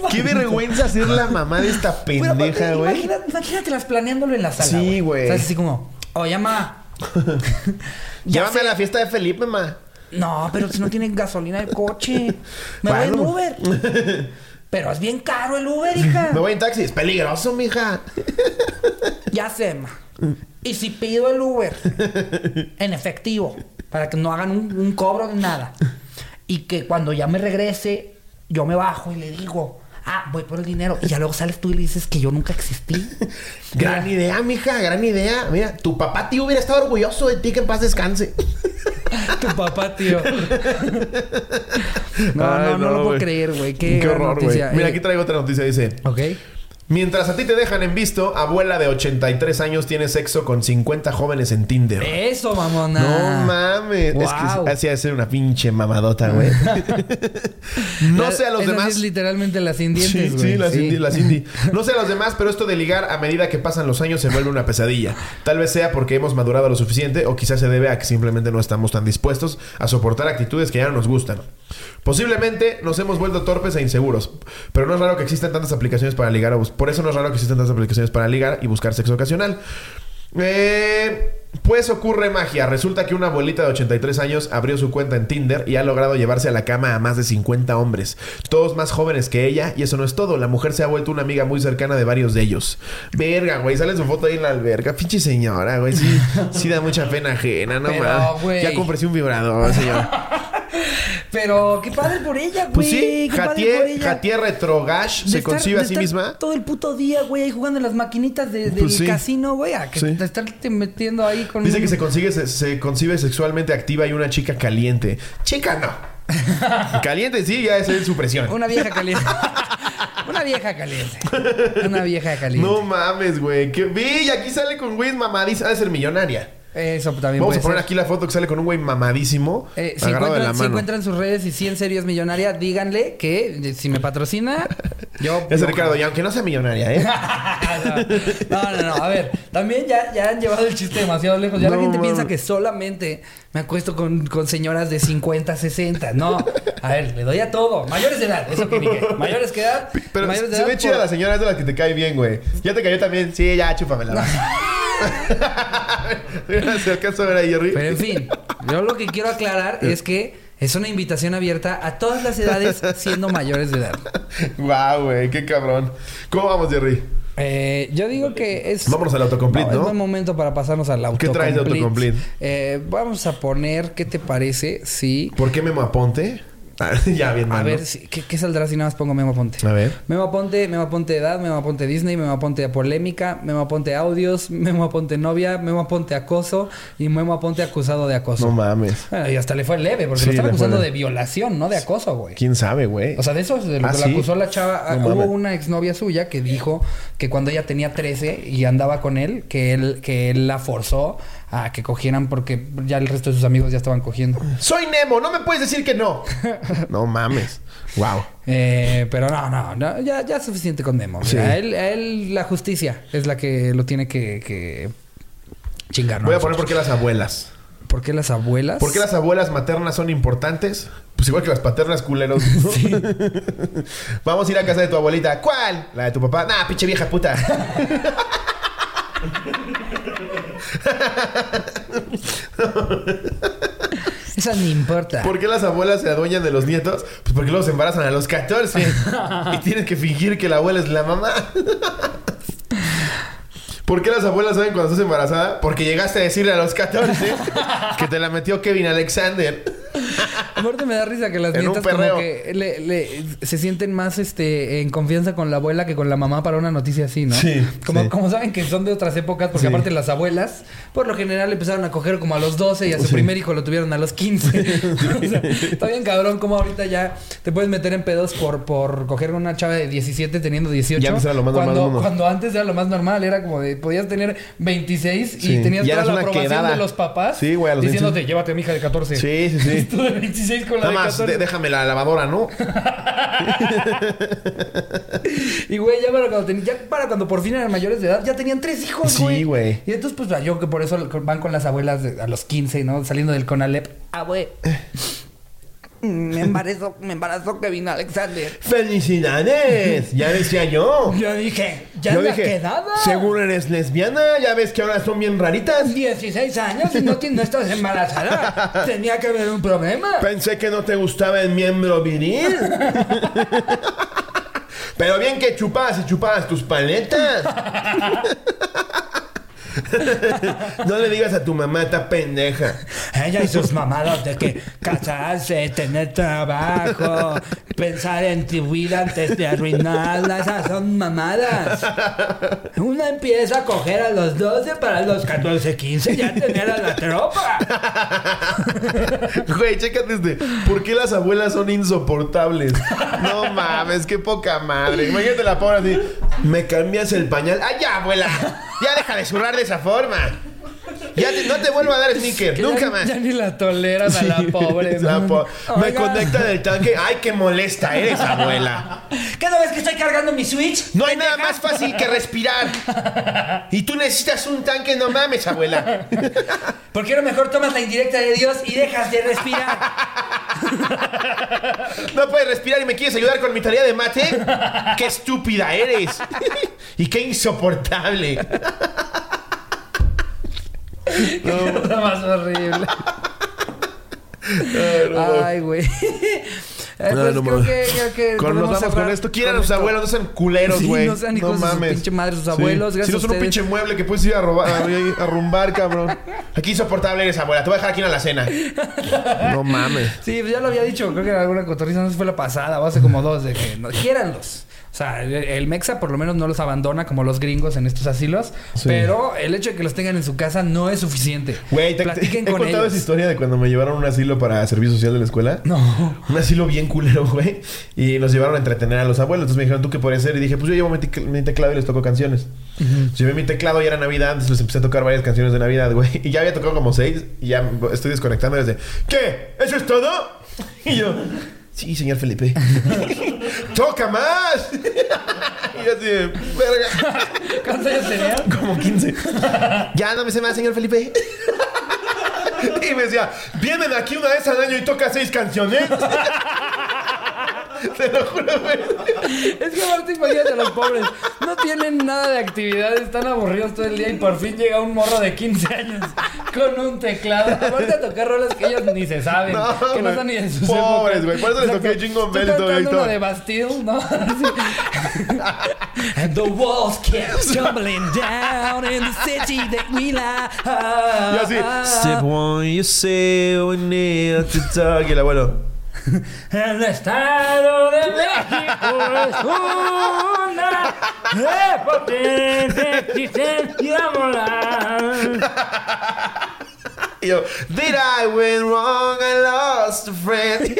Qué vergüenza ser la mamá de esta pendeja, güey. imagina- Imagínatelas planeándolo en la sala. Sí, güey. ¿Sabes? Así como, oye, Llévame sé- a la fiesta de Felipe, mamá. No, pero si no tienen gasolina el coche. Me voy en. Uber. Pero es bien caro el Uber, hija. Me voy en taxi. Es peligroso, mija. Ya sé, ma. Y si pido el Uber en efectivo, para que no hagan un, un cobro de nada. Y que cuando ya me regrese, yo me bajo y le digo, ah, voy por el dinero. Y ya luego sales tú y le dices que yo nunca existí. Gran idea, mija. Gran idea. Mira, tu papá, tío, hubiera estado orgulloso de ti que en paz descanse. tu papá, tío. No, Ay, no, no, lo puedo creer, güey. Qué, Qué horror, güey. Mira, Eh, aquí traigo otra noticia. Dice... Ok. Mientras a ti te dejan en visto, abuela de 83 años tiene sexo con 50 jóvenes en Tinder. Eso, mamona. No mames. Es Wow. que así ha de ser una pinche mamadota, güey. no sé a los esa sí demás. es literalmente las sin Sí, dientes, sí, güey. Sí. Cindy, la Cindy. No sé a los demás, pero esto de ligar a medida que pasan los años se vuelve una pesadilla. Tal vez sea porque hemos madurado lo suficiente o quizás se debe a que simplemente no estamos tan dispuestos a soportar actitudes que ya no nos gustan. Posiblemente nos hemos vuelto torpes e inseguros, pero no es raro que existan tantas aplicaciones para ligar. o Por eso no es raro que existan tantas aplicaciones para ligar y buscar sexo ocasional. Eh, pues ocurre magia. Resulta que una abuelita de 83 años abrió su cuenta en Tinder y ha logrado llevarse a la cama a más de 50 hombres, todos más jóvenes que ella, y eso no es todo. La mujer se ha vuelto una amiga muy cercana de varios de ellos. Verga, güey, sale su foto ahí en la alberca. Pinche señora, güey, sí, sí da mucha pena ajena, no Pero. Ya cómprese un vibrador, señor. Pero qué padre por ella, güey. Pues sí, qué padre por Jatier, ella. Jatier Retrogash De se estar- concibe a sí estar misma. Todo el puto día, güey, ahí jugando en las maquinitas de- del Pues sí. casino, güey. A que Sí. te estarte metiendo ahí con. Dice un- que se consigue, se, se concibe sexualmente activa y una chica caliente. Chica no. Caliente sí, ya es su presión. Una vieja caliente. Una vieja caliente. Una vieja caliente. No mames, güey. ¿Qué? Vi, aquí sale con güey mamadísimo. Ha de ser millonaria. Eso también Vamos a poner ser. aquí la foto que sale con un güey mamadísimo. Eh, si, agarrado de la encuentran, si mano. encuentran sus redes y si en serio es millonaria, díganle que eh, si me patrocina, yo. Es Ricardo, y aunque no sea millonaria, ¿eh? no, no, no. A ver, también ya, ya han llevado el chiste demasiado lejos. Ya la No, gente mames. piensa que solamente me acuesto con, con señoras de 50, 60. No. A ver, le doy a todo. Mayores de edad, eso que dije. Mayores que edad. Pero mayores de se edad ve chida por- la señora es de las que te cae bien, güey. Ya te cayó también. Sí, ya, chúpamela. Se alcanza a ver ahí, Jerry. Pero en fin, yo lo que quiero aclarar es que es una invitación abierta a todas las edades siendo mayores de edad. Guau, güey, qué cabrón. ¿Cómo vamos, Jerry? Eh, yo digo que es. Vámonos al autocomplete, Es ¿no? buen momento para pasarnos al ¿Qué autocomplete. traes de autocomplete? Eh, vamos a poner, ¿qué te parece? Si. ¿Por qué Memo Aponte? Ya, bien A mal. ver, ¿no? si- ¿qué, qué saldrá si nada más pongo Memo Aponte? A ver. Memo Aponte, Memo Aponte edad, Memo Aponte Disney, Memo Aponte polémica, Memo Aponte audios, Memo Aponte novia, Memo Aponte acoso y Memo Aponte acusado de acoso. No mames. Bueno, y hasta le fue leve, porque Sí, lo están acusando de violación, no de acoso, güey. ¿Quién sabe, güey? O sea, de eso, de lo ¿Ah, que sí? la acusó la chava, ah, No hubo mames. una exnovia suya que dijo que cuando ella tenía 13 y andaba con él, que él, que él la forzó a que cogieran porque ya el resto de sus amigos ya estaban cogiendo. Soy Nemo, no me puedes decir que no. no mames. Wow. Eh, pero no, no, no, ya, ya es suficiente con Memo. Sí. A él, a él la justicia es la que lo tiene que, que chingar. ¿no? Voy a poner por Nosotros. qué las abuelas. ¿Por qué las abuelas? ¿Por qué las abuelas maternas son importantes? Pues igual que las paternas culeros. Vamos a ir a casa de tu abuelita. ¿Cuál? La de tu papá. Nah, pinche vieja puta. Esa ni importa. ¿Por qué las abuelas se adueñan de los nietos? Pues porque luego se embarazan a los 14. y tienes que fingir que la abuela es la mamá. ¿Por qué las abuelas saben cuando estás embarazada? Porque llegaste a decirle a los 14 que te la metió Kevin Alexander. Aparte me da risa que las En nietas como perreo. que le- le- se sienten más este en confianza con la abuela que con la mamá para una noticia así, ¿no? Sí, Como, sí. como saben que son de otras épocas, porque Sí. aparte las abuelas, por lo general empezaron a coger como a los 12 y a su Sí. primer hijo lo tuvieron a los 15. O sea, está bien cabrón como ahorita ya te puedes meter en pedos por, por coger una chava de 17 teniendo 18. Ya era lo más normal cuando, mundo. cuando antes era lo más normal, era como de podías tener 26 y Sí. tenías Ya toda la aprobación quedada. de los papás Sí, güey, a los diciéndote, llévate a mi hija de 14. Sí, sí, sí. Tú de 26 con la Nada de más, 14. de- déjame la lavadora, ¿no? Y güey, ya para cuando, ten- ya para cuando por fin eran mayores de edad, ya tenían tres hijos, Sí, güey. güey. Y entonces, pues yo que por eso van con las abuelas de- a los 15, ¿no? Saliendo del Conalep. Ah, güey. Me embarazó, me embarazó Kevin Alexander. ¡Felicidades! Ya decía yo. Yo dije, ya yo la dije, quedada. ¿seguro eres lesbiana? Ya ves que ahora son bien raritas. 16 años y no, no estás embarazada. Tenía que haber un problema. Pensé que no te gustaba el miembro viril. Pero bien que chupabas y chupabas tus paletas. no le digas a tu mamá esta pendeja. Ella y sus mamadas de que casarse, tener trabajo, pensar en tu vida antes de arruinarla, esas son mamadas. Una empieza a coger a los 12 para los 14, 15 ya tener a la tropa. Güey, chécate este. ¿Por qué las abuelas son insoportables? No mames, qué poca madre. Imagínate la pobre así. ¿Me cambias el pañal? ¡Ay, ya, abuela! Ya deja de zurrar de esa forma. Ya te- no te vuelvo a dar sneaker, Que nunca ya, más. Ya ni la toleran a la pobre. La po- me conecta del tanque. ¡Ay, qué molesta eres, abuela! Cada vez que estoy cargando mi Switch. No hay nada más fácil que respirar. Y tú necesitas un tanque, no mames, abuela. ¿Por qué no mejor tomas la indirecta de Dios y dejas de respirar? No puedes respirar y me quieres ayudar con mi tarea de mate. ¡Qué estúpida eres! Y qué insoportable. Cosa más horrible. Ay, güey. No, pues no creo, que, creo que Con, nos vamos con esto. Quieran a sus abuelos, no sean culeros, Sí, güey. no sean hijos de su pinche madre, sus Sí. abuelos, gracias Si no son un pinche mueble que puedes ir a, robar, a, rumbar, cabrón. Aquí insoportable eres, abuela. Te voy a dejar aquí en la cena. No mames. Sí, pues ya lo había dicho. Creo que en alguna cotorriza no fue la pasada o hace como dos de que no, quiéranlos. O sea, el, el Mexa por lo menos no los abandona como los gringos en estos asilos. Sí. Pero el hecho de que los tengan en su casa no es suficiente. Güey, te, te- Platiquen he con contado ellos. esa historia de cuando me llevaron a un asilo para servicio social de la escuela. No. Un asilo bien culero, güey. Y nos llevaron a entretener a los abuelos. Entonces me dijeron, ¿tú qué puedes hacer? Y dije, pues yo llevo mi, tec- mi teclado y les toco canciones. Llevé mi teclado y era Navidad. Entonces les empecé a tocar varias canciones de Navidad, güey. Y ya había tocado como seis. Y ya estoy desconectando desde, ¿qué? ¿Eso es todo? Y yo, sí, señor Felipe. ¡Toca más! y yo así, de, verga. ¿Cuántos años tenían? Como 15. ya no me sé más, señor Felipe. y me decía, vienen aquí una vez al año y toca seis canciones. Te lo juro, güey. Es que aparte imagínate a los pobres. No tienen nada de actividades, están aburridos todo el día y por fin llega un morro de 15 años con un teclado. Aparte a tocar rolas que ellos ni se saben. No, que no están ni en sus Pobres, güey. Por eso les toqué. Jingle Bell y todo, uno de Bastille, ¿no? And the walls kept tumbling down in the city that we lie. Y así, Step one, you say we need to talk. Y el abuelo. El estado de México es una de potente existencia moral. Yo, Did I went wrong? I lost a friend.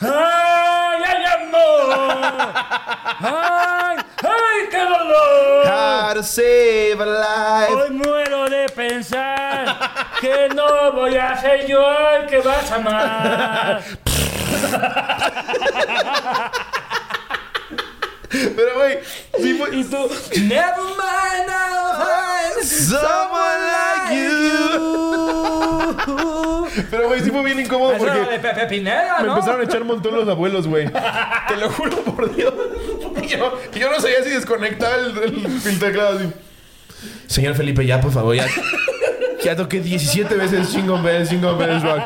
¡Ay, ay, amor! ¡Ay, ay, qué dolor! How to save a life. Hoy muero de pensar que no voy a ser yo el que vas a amar. Pero, güey, sí fue- Y tú, never mind, I'll find Someone like you. Pero, güey, sí fue bien incómodo Eso era de porque Pepe Pineda, me ¿no? empezaron a echar un montón los abuelos, güey. Te lo juro por Dios. Y yo, y yo no sabía si desconectar el, el, el teclado así. Señor Felipe, ya, por favor, ya. Ya toqué 17 veces Jingle Bells, Jingle Bells Rock.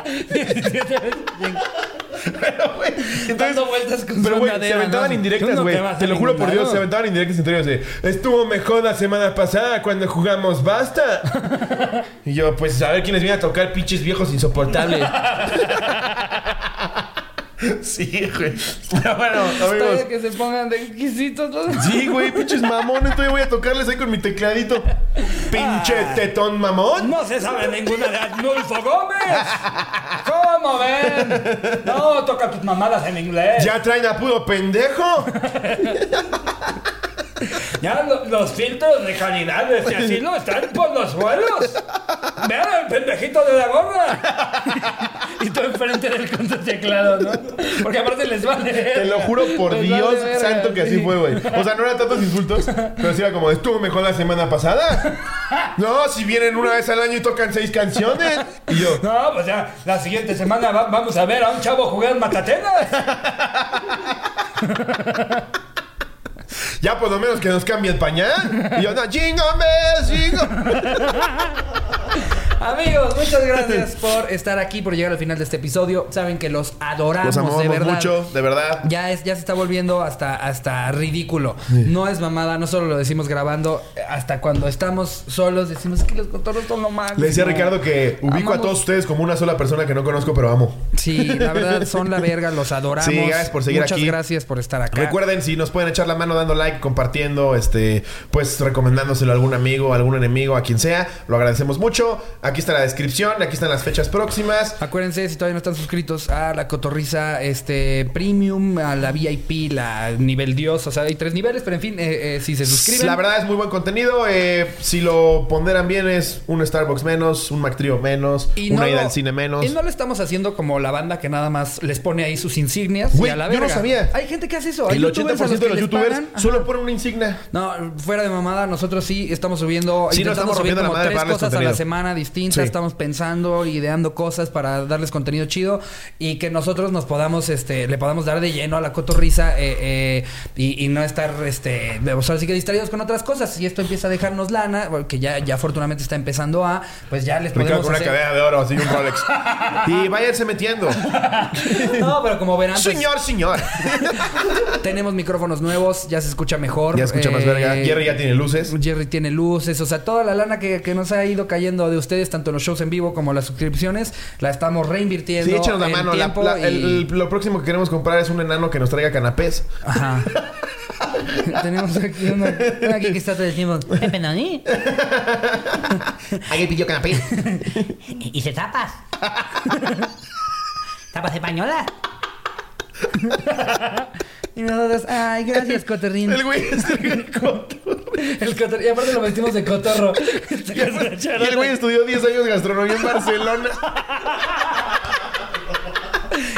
Pero, güey, entonces... Dando vueltas con Pero, güey, se aventaban ¿no? indirectas, no güey. te lo juro por Dios, se aventaban indirectas entre ellos. Estuvo mejor la semana pasada cuando jugamos Basta. y yo, pues, a ver quiénes vienen a tocar pinches viejos insoportables. sí, güey. Pero bueno, amigos. que se pongan de exquisitos. ¿no? Sí, güey, pinches mamones. Todavía voy a tocarles ahí con mi tecladito. Pinche tetón mamón. No se sabe ninguna de Arnulfo Gómez. ¿Cómo ven? No, toca tus mamadas en inglés. ¿Ya traen a puro pendejo? Ya lo- los filtros de calidad de este asilo están por los suelos. Vean el pendejito de la gorra. y tú enfrente del con tu teclado, ¿no? Porque aparte les vale. Te lo juro por Les Dios vale santo que así sí. fue, güey. O sea, no eran tantos insultos, pero sí era como, estuvo mejor la semana pasada. No, si vienen una vez al año y tocan seis canciones. Y yo, No, pues ya, la siguiente semana va- vamos a ver a un chavo jugar matatenas. ya por lo menos que nos cambie el pañal. Y yo, no, bells, jingle. Amigos, muchas gracias por estar aquí, por llegar al final de este episodio. Saben que los adoramos Los amamos de verdad. mucho, de verdad. Ya, es, ya se está volviendo hasta, hasta ridículo. No es mamada, no solo lo decimos grabando, hasta cuando estamos solos decimos que los cotorros son lo más. Le decía a Ricardo que ubico a todos ustedes como una sola persona que no conozco, pero amo. Sí, la verdad son la verga, los adoramos. Sí, gracias por seguir Muchas aquí. gracias por estar acá. Recuerden, si nos pueden echar la mano dando like, compartiendo, este, pues recomendándoselo a algún amigo, a algún enemigo, a quien sea, lo agradecemos mucho. Aquí está la descripción, aquí están las fechas próximas. Acuérdense, si todavía no están suscritos a la cotorriza este premium, a la VIP, la nivel Dios, o sea, hay tres niveles, pero en fin, eh, eh, si se suscriben. La verdad es muy buen contenido. eh, si lo ponderan bien, es un Starbucks menos, un McTrio menos, una no ida lo- al cine menos. Y no lo estamos haciendo como la banda que nada más les pone ahí sus insignias Güey, y a la yo no sabía. Hay gente que hace eso. Hay El youtubers a 80% de los youtubers pagan. Solo ponen una insignia. No, fuera de mamada, nosotros sí estamos subiendo, Sí, nos estamos subir rompiendo la madre tres cosas a la semana distintas. Sí. Estamos pensando, ideando cosas para darles contenido chido y que nosotros nos podamos, este, le podamos dar de lleno a la cotorriza eh, eh, y, y no estar, este, o sea, así que distraídos con otras cosas. Si esto empieza a dejarnos lana, que ya, ya afortunadamente está empezando a, pues ya les Ricardo podemos con una cadena de oro, así un Rolex. y váyanse metiendo. No, pero como verán, pues, señor, señor. tenemos micrófonos nuevos, ya se escucha mejor. Ya escucha más eh, verga. Jerry ya tiene luces. Jerry tiene luces, o sea, toda la lana que, que nos ha ido cayendo de ustedes, tanto en los shows en vivo como las suscripciones, la estamos reinvirtiendo. Sí, échanos la en mano. La- tiempo la- y- el- el- lo próximo que queremos comprar es un enano que nos traiga canapés. Ajá. Tenemos aquí una, una aquí que está todo el tiempo. Pepe Noni. Aquí pidió canapé. ¿Y se tapas? ¿Tapas españolas? Y nosotros, ay, gracias, Coterrín. El güey cotorro. El cotorro. Y aparte lo vestimos de cotorro. Y el güey estudió 10 años de gastronomía en Barcelona.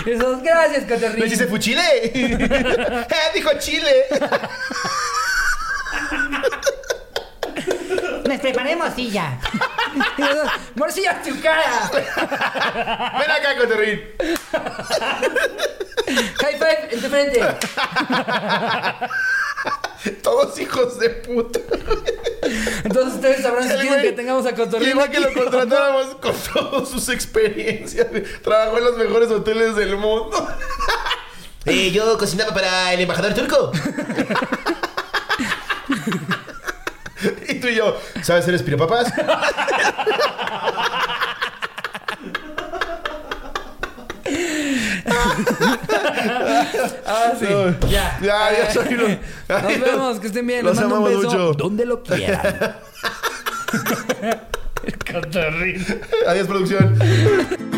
Y nosotros, gracias, Coterrín. Me dice, ¿fuchile? eh, dijo Chile. Les preparé morcilla. Morcilla en tu cara. Ven acá, Coterrín. High five en tu frente. Todos hijos de puta. Entonces ustedes sabrán si quieren que tengamos a Cotorrín. Igual que lo contratáramos con todas sus experiencias. Trabajó en los mejores hoteles del mundo. Eh, yo cocinaba para el embajador turco. y tú y yo, ¿sabes hacer espiropapas? Ah, sí. No. Ya. Ya, ya soy uno. Nos vemos, que estén bien. Los Les mando un amamos beso mucho. Donde lo quieran. Cotorrín. Adiós, producción.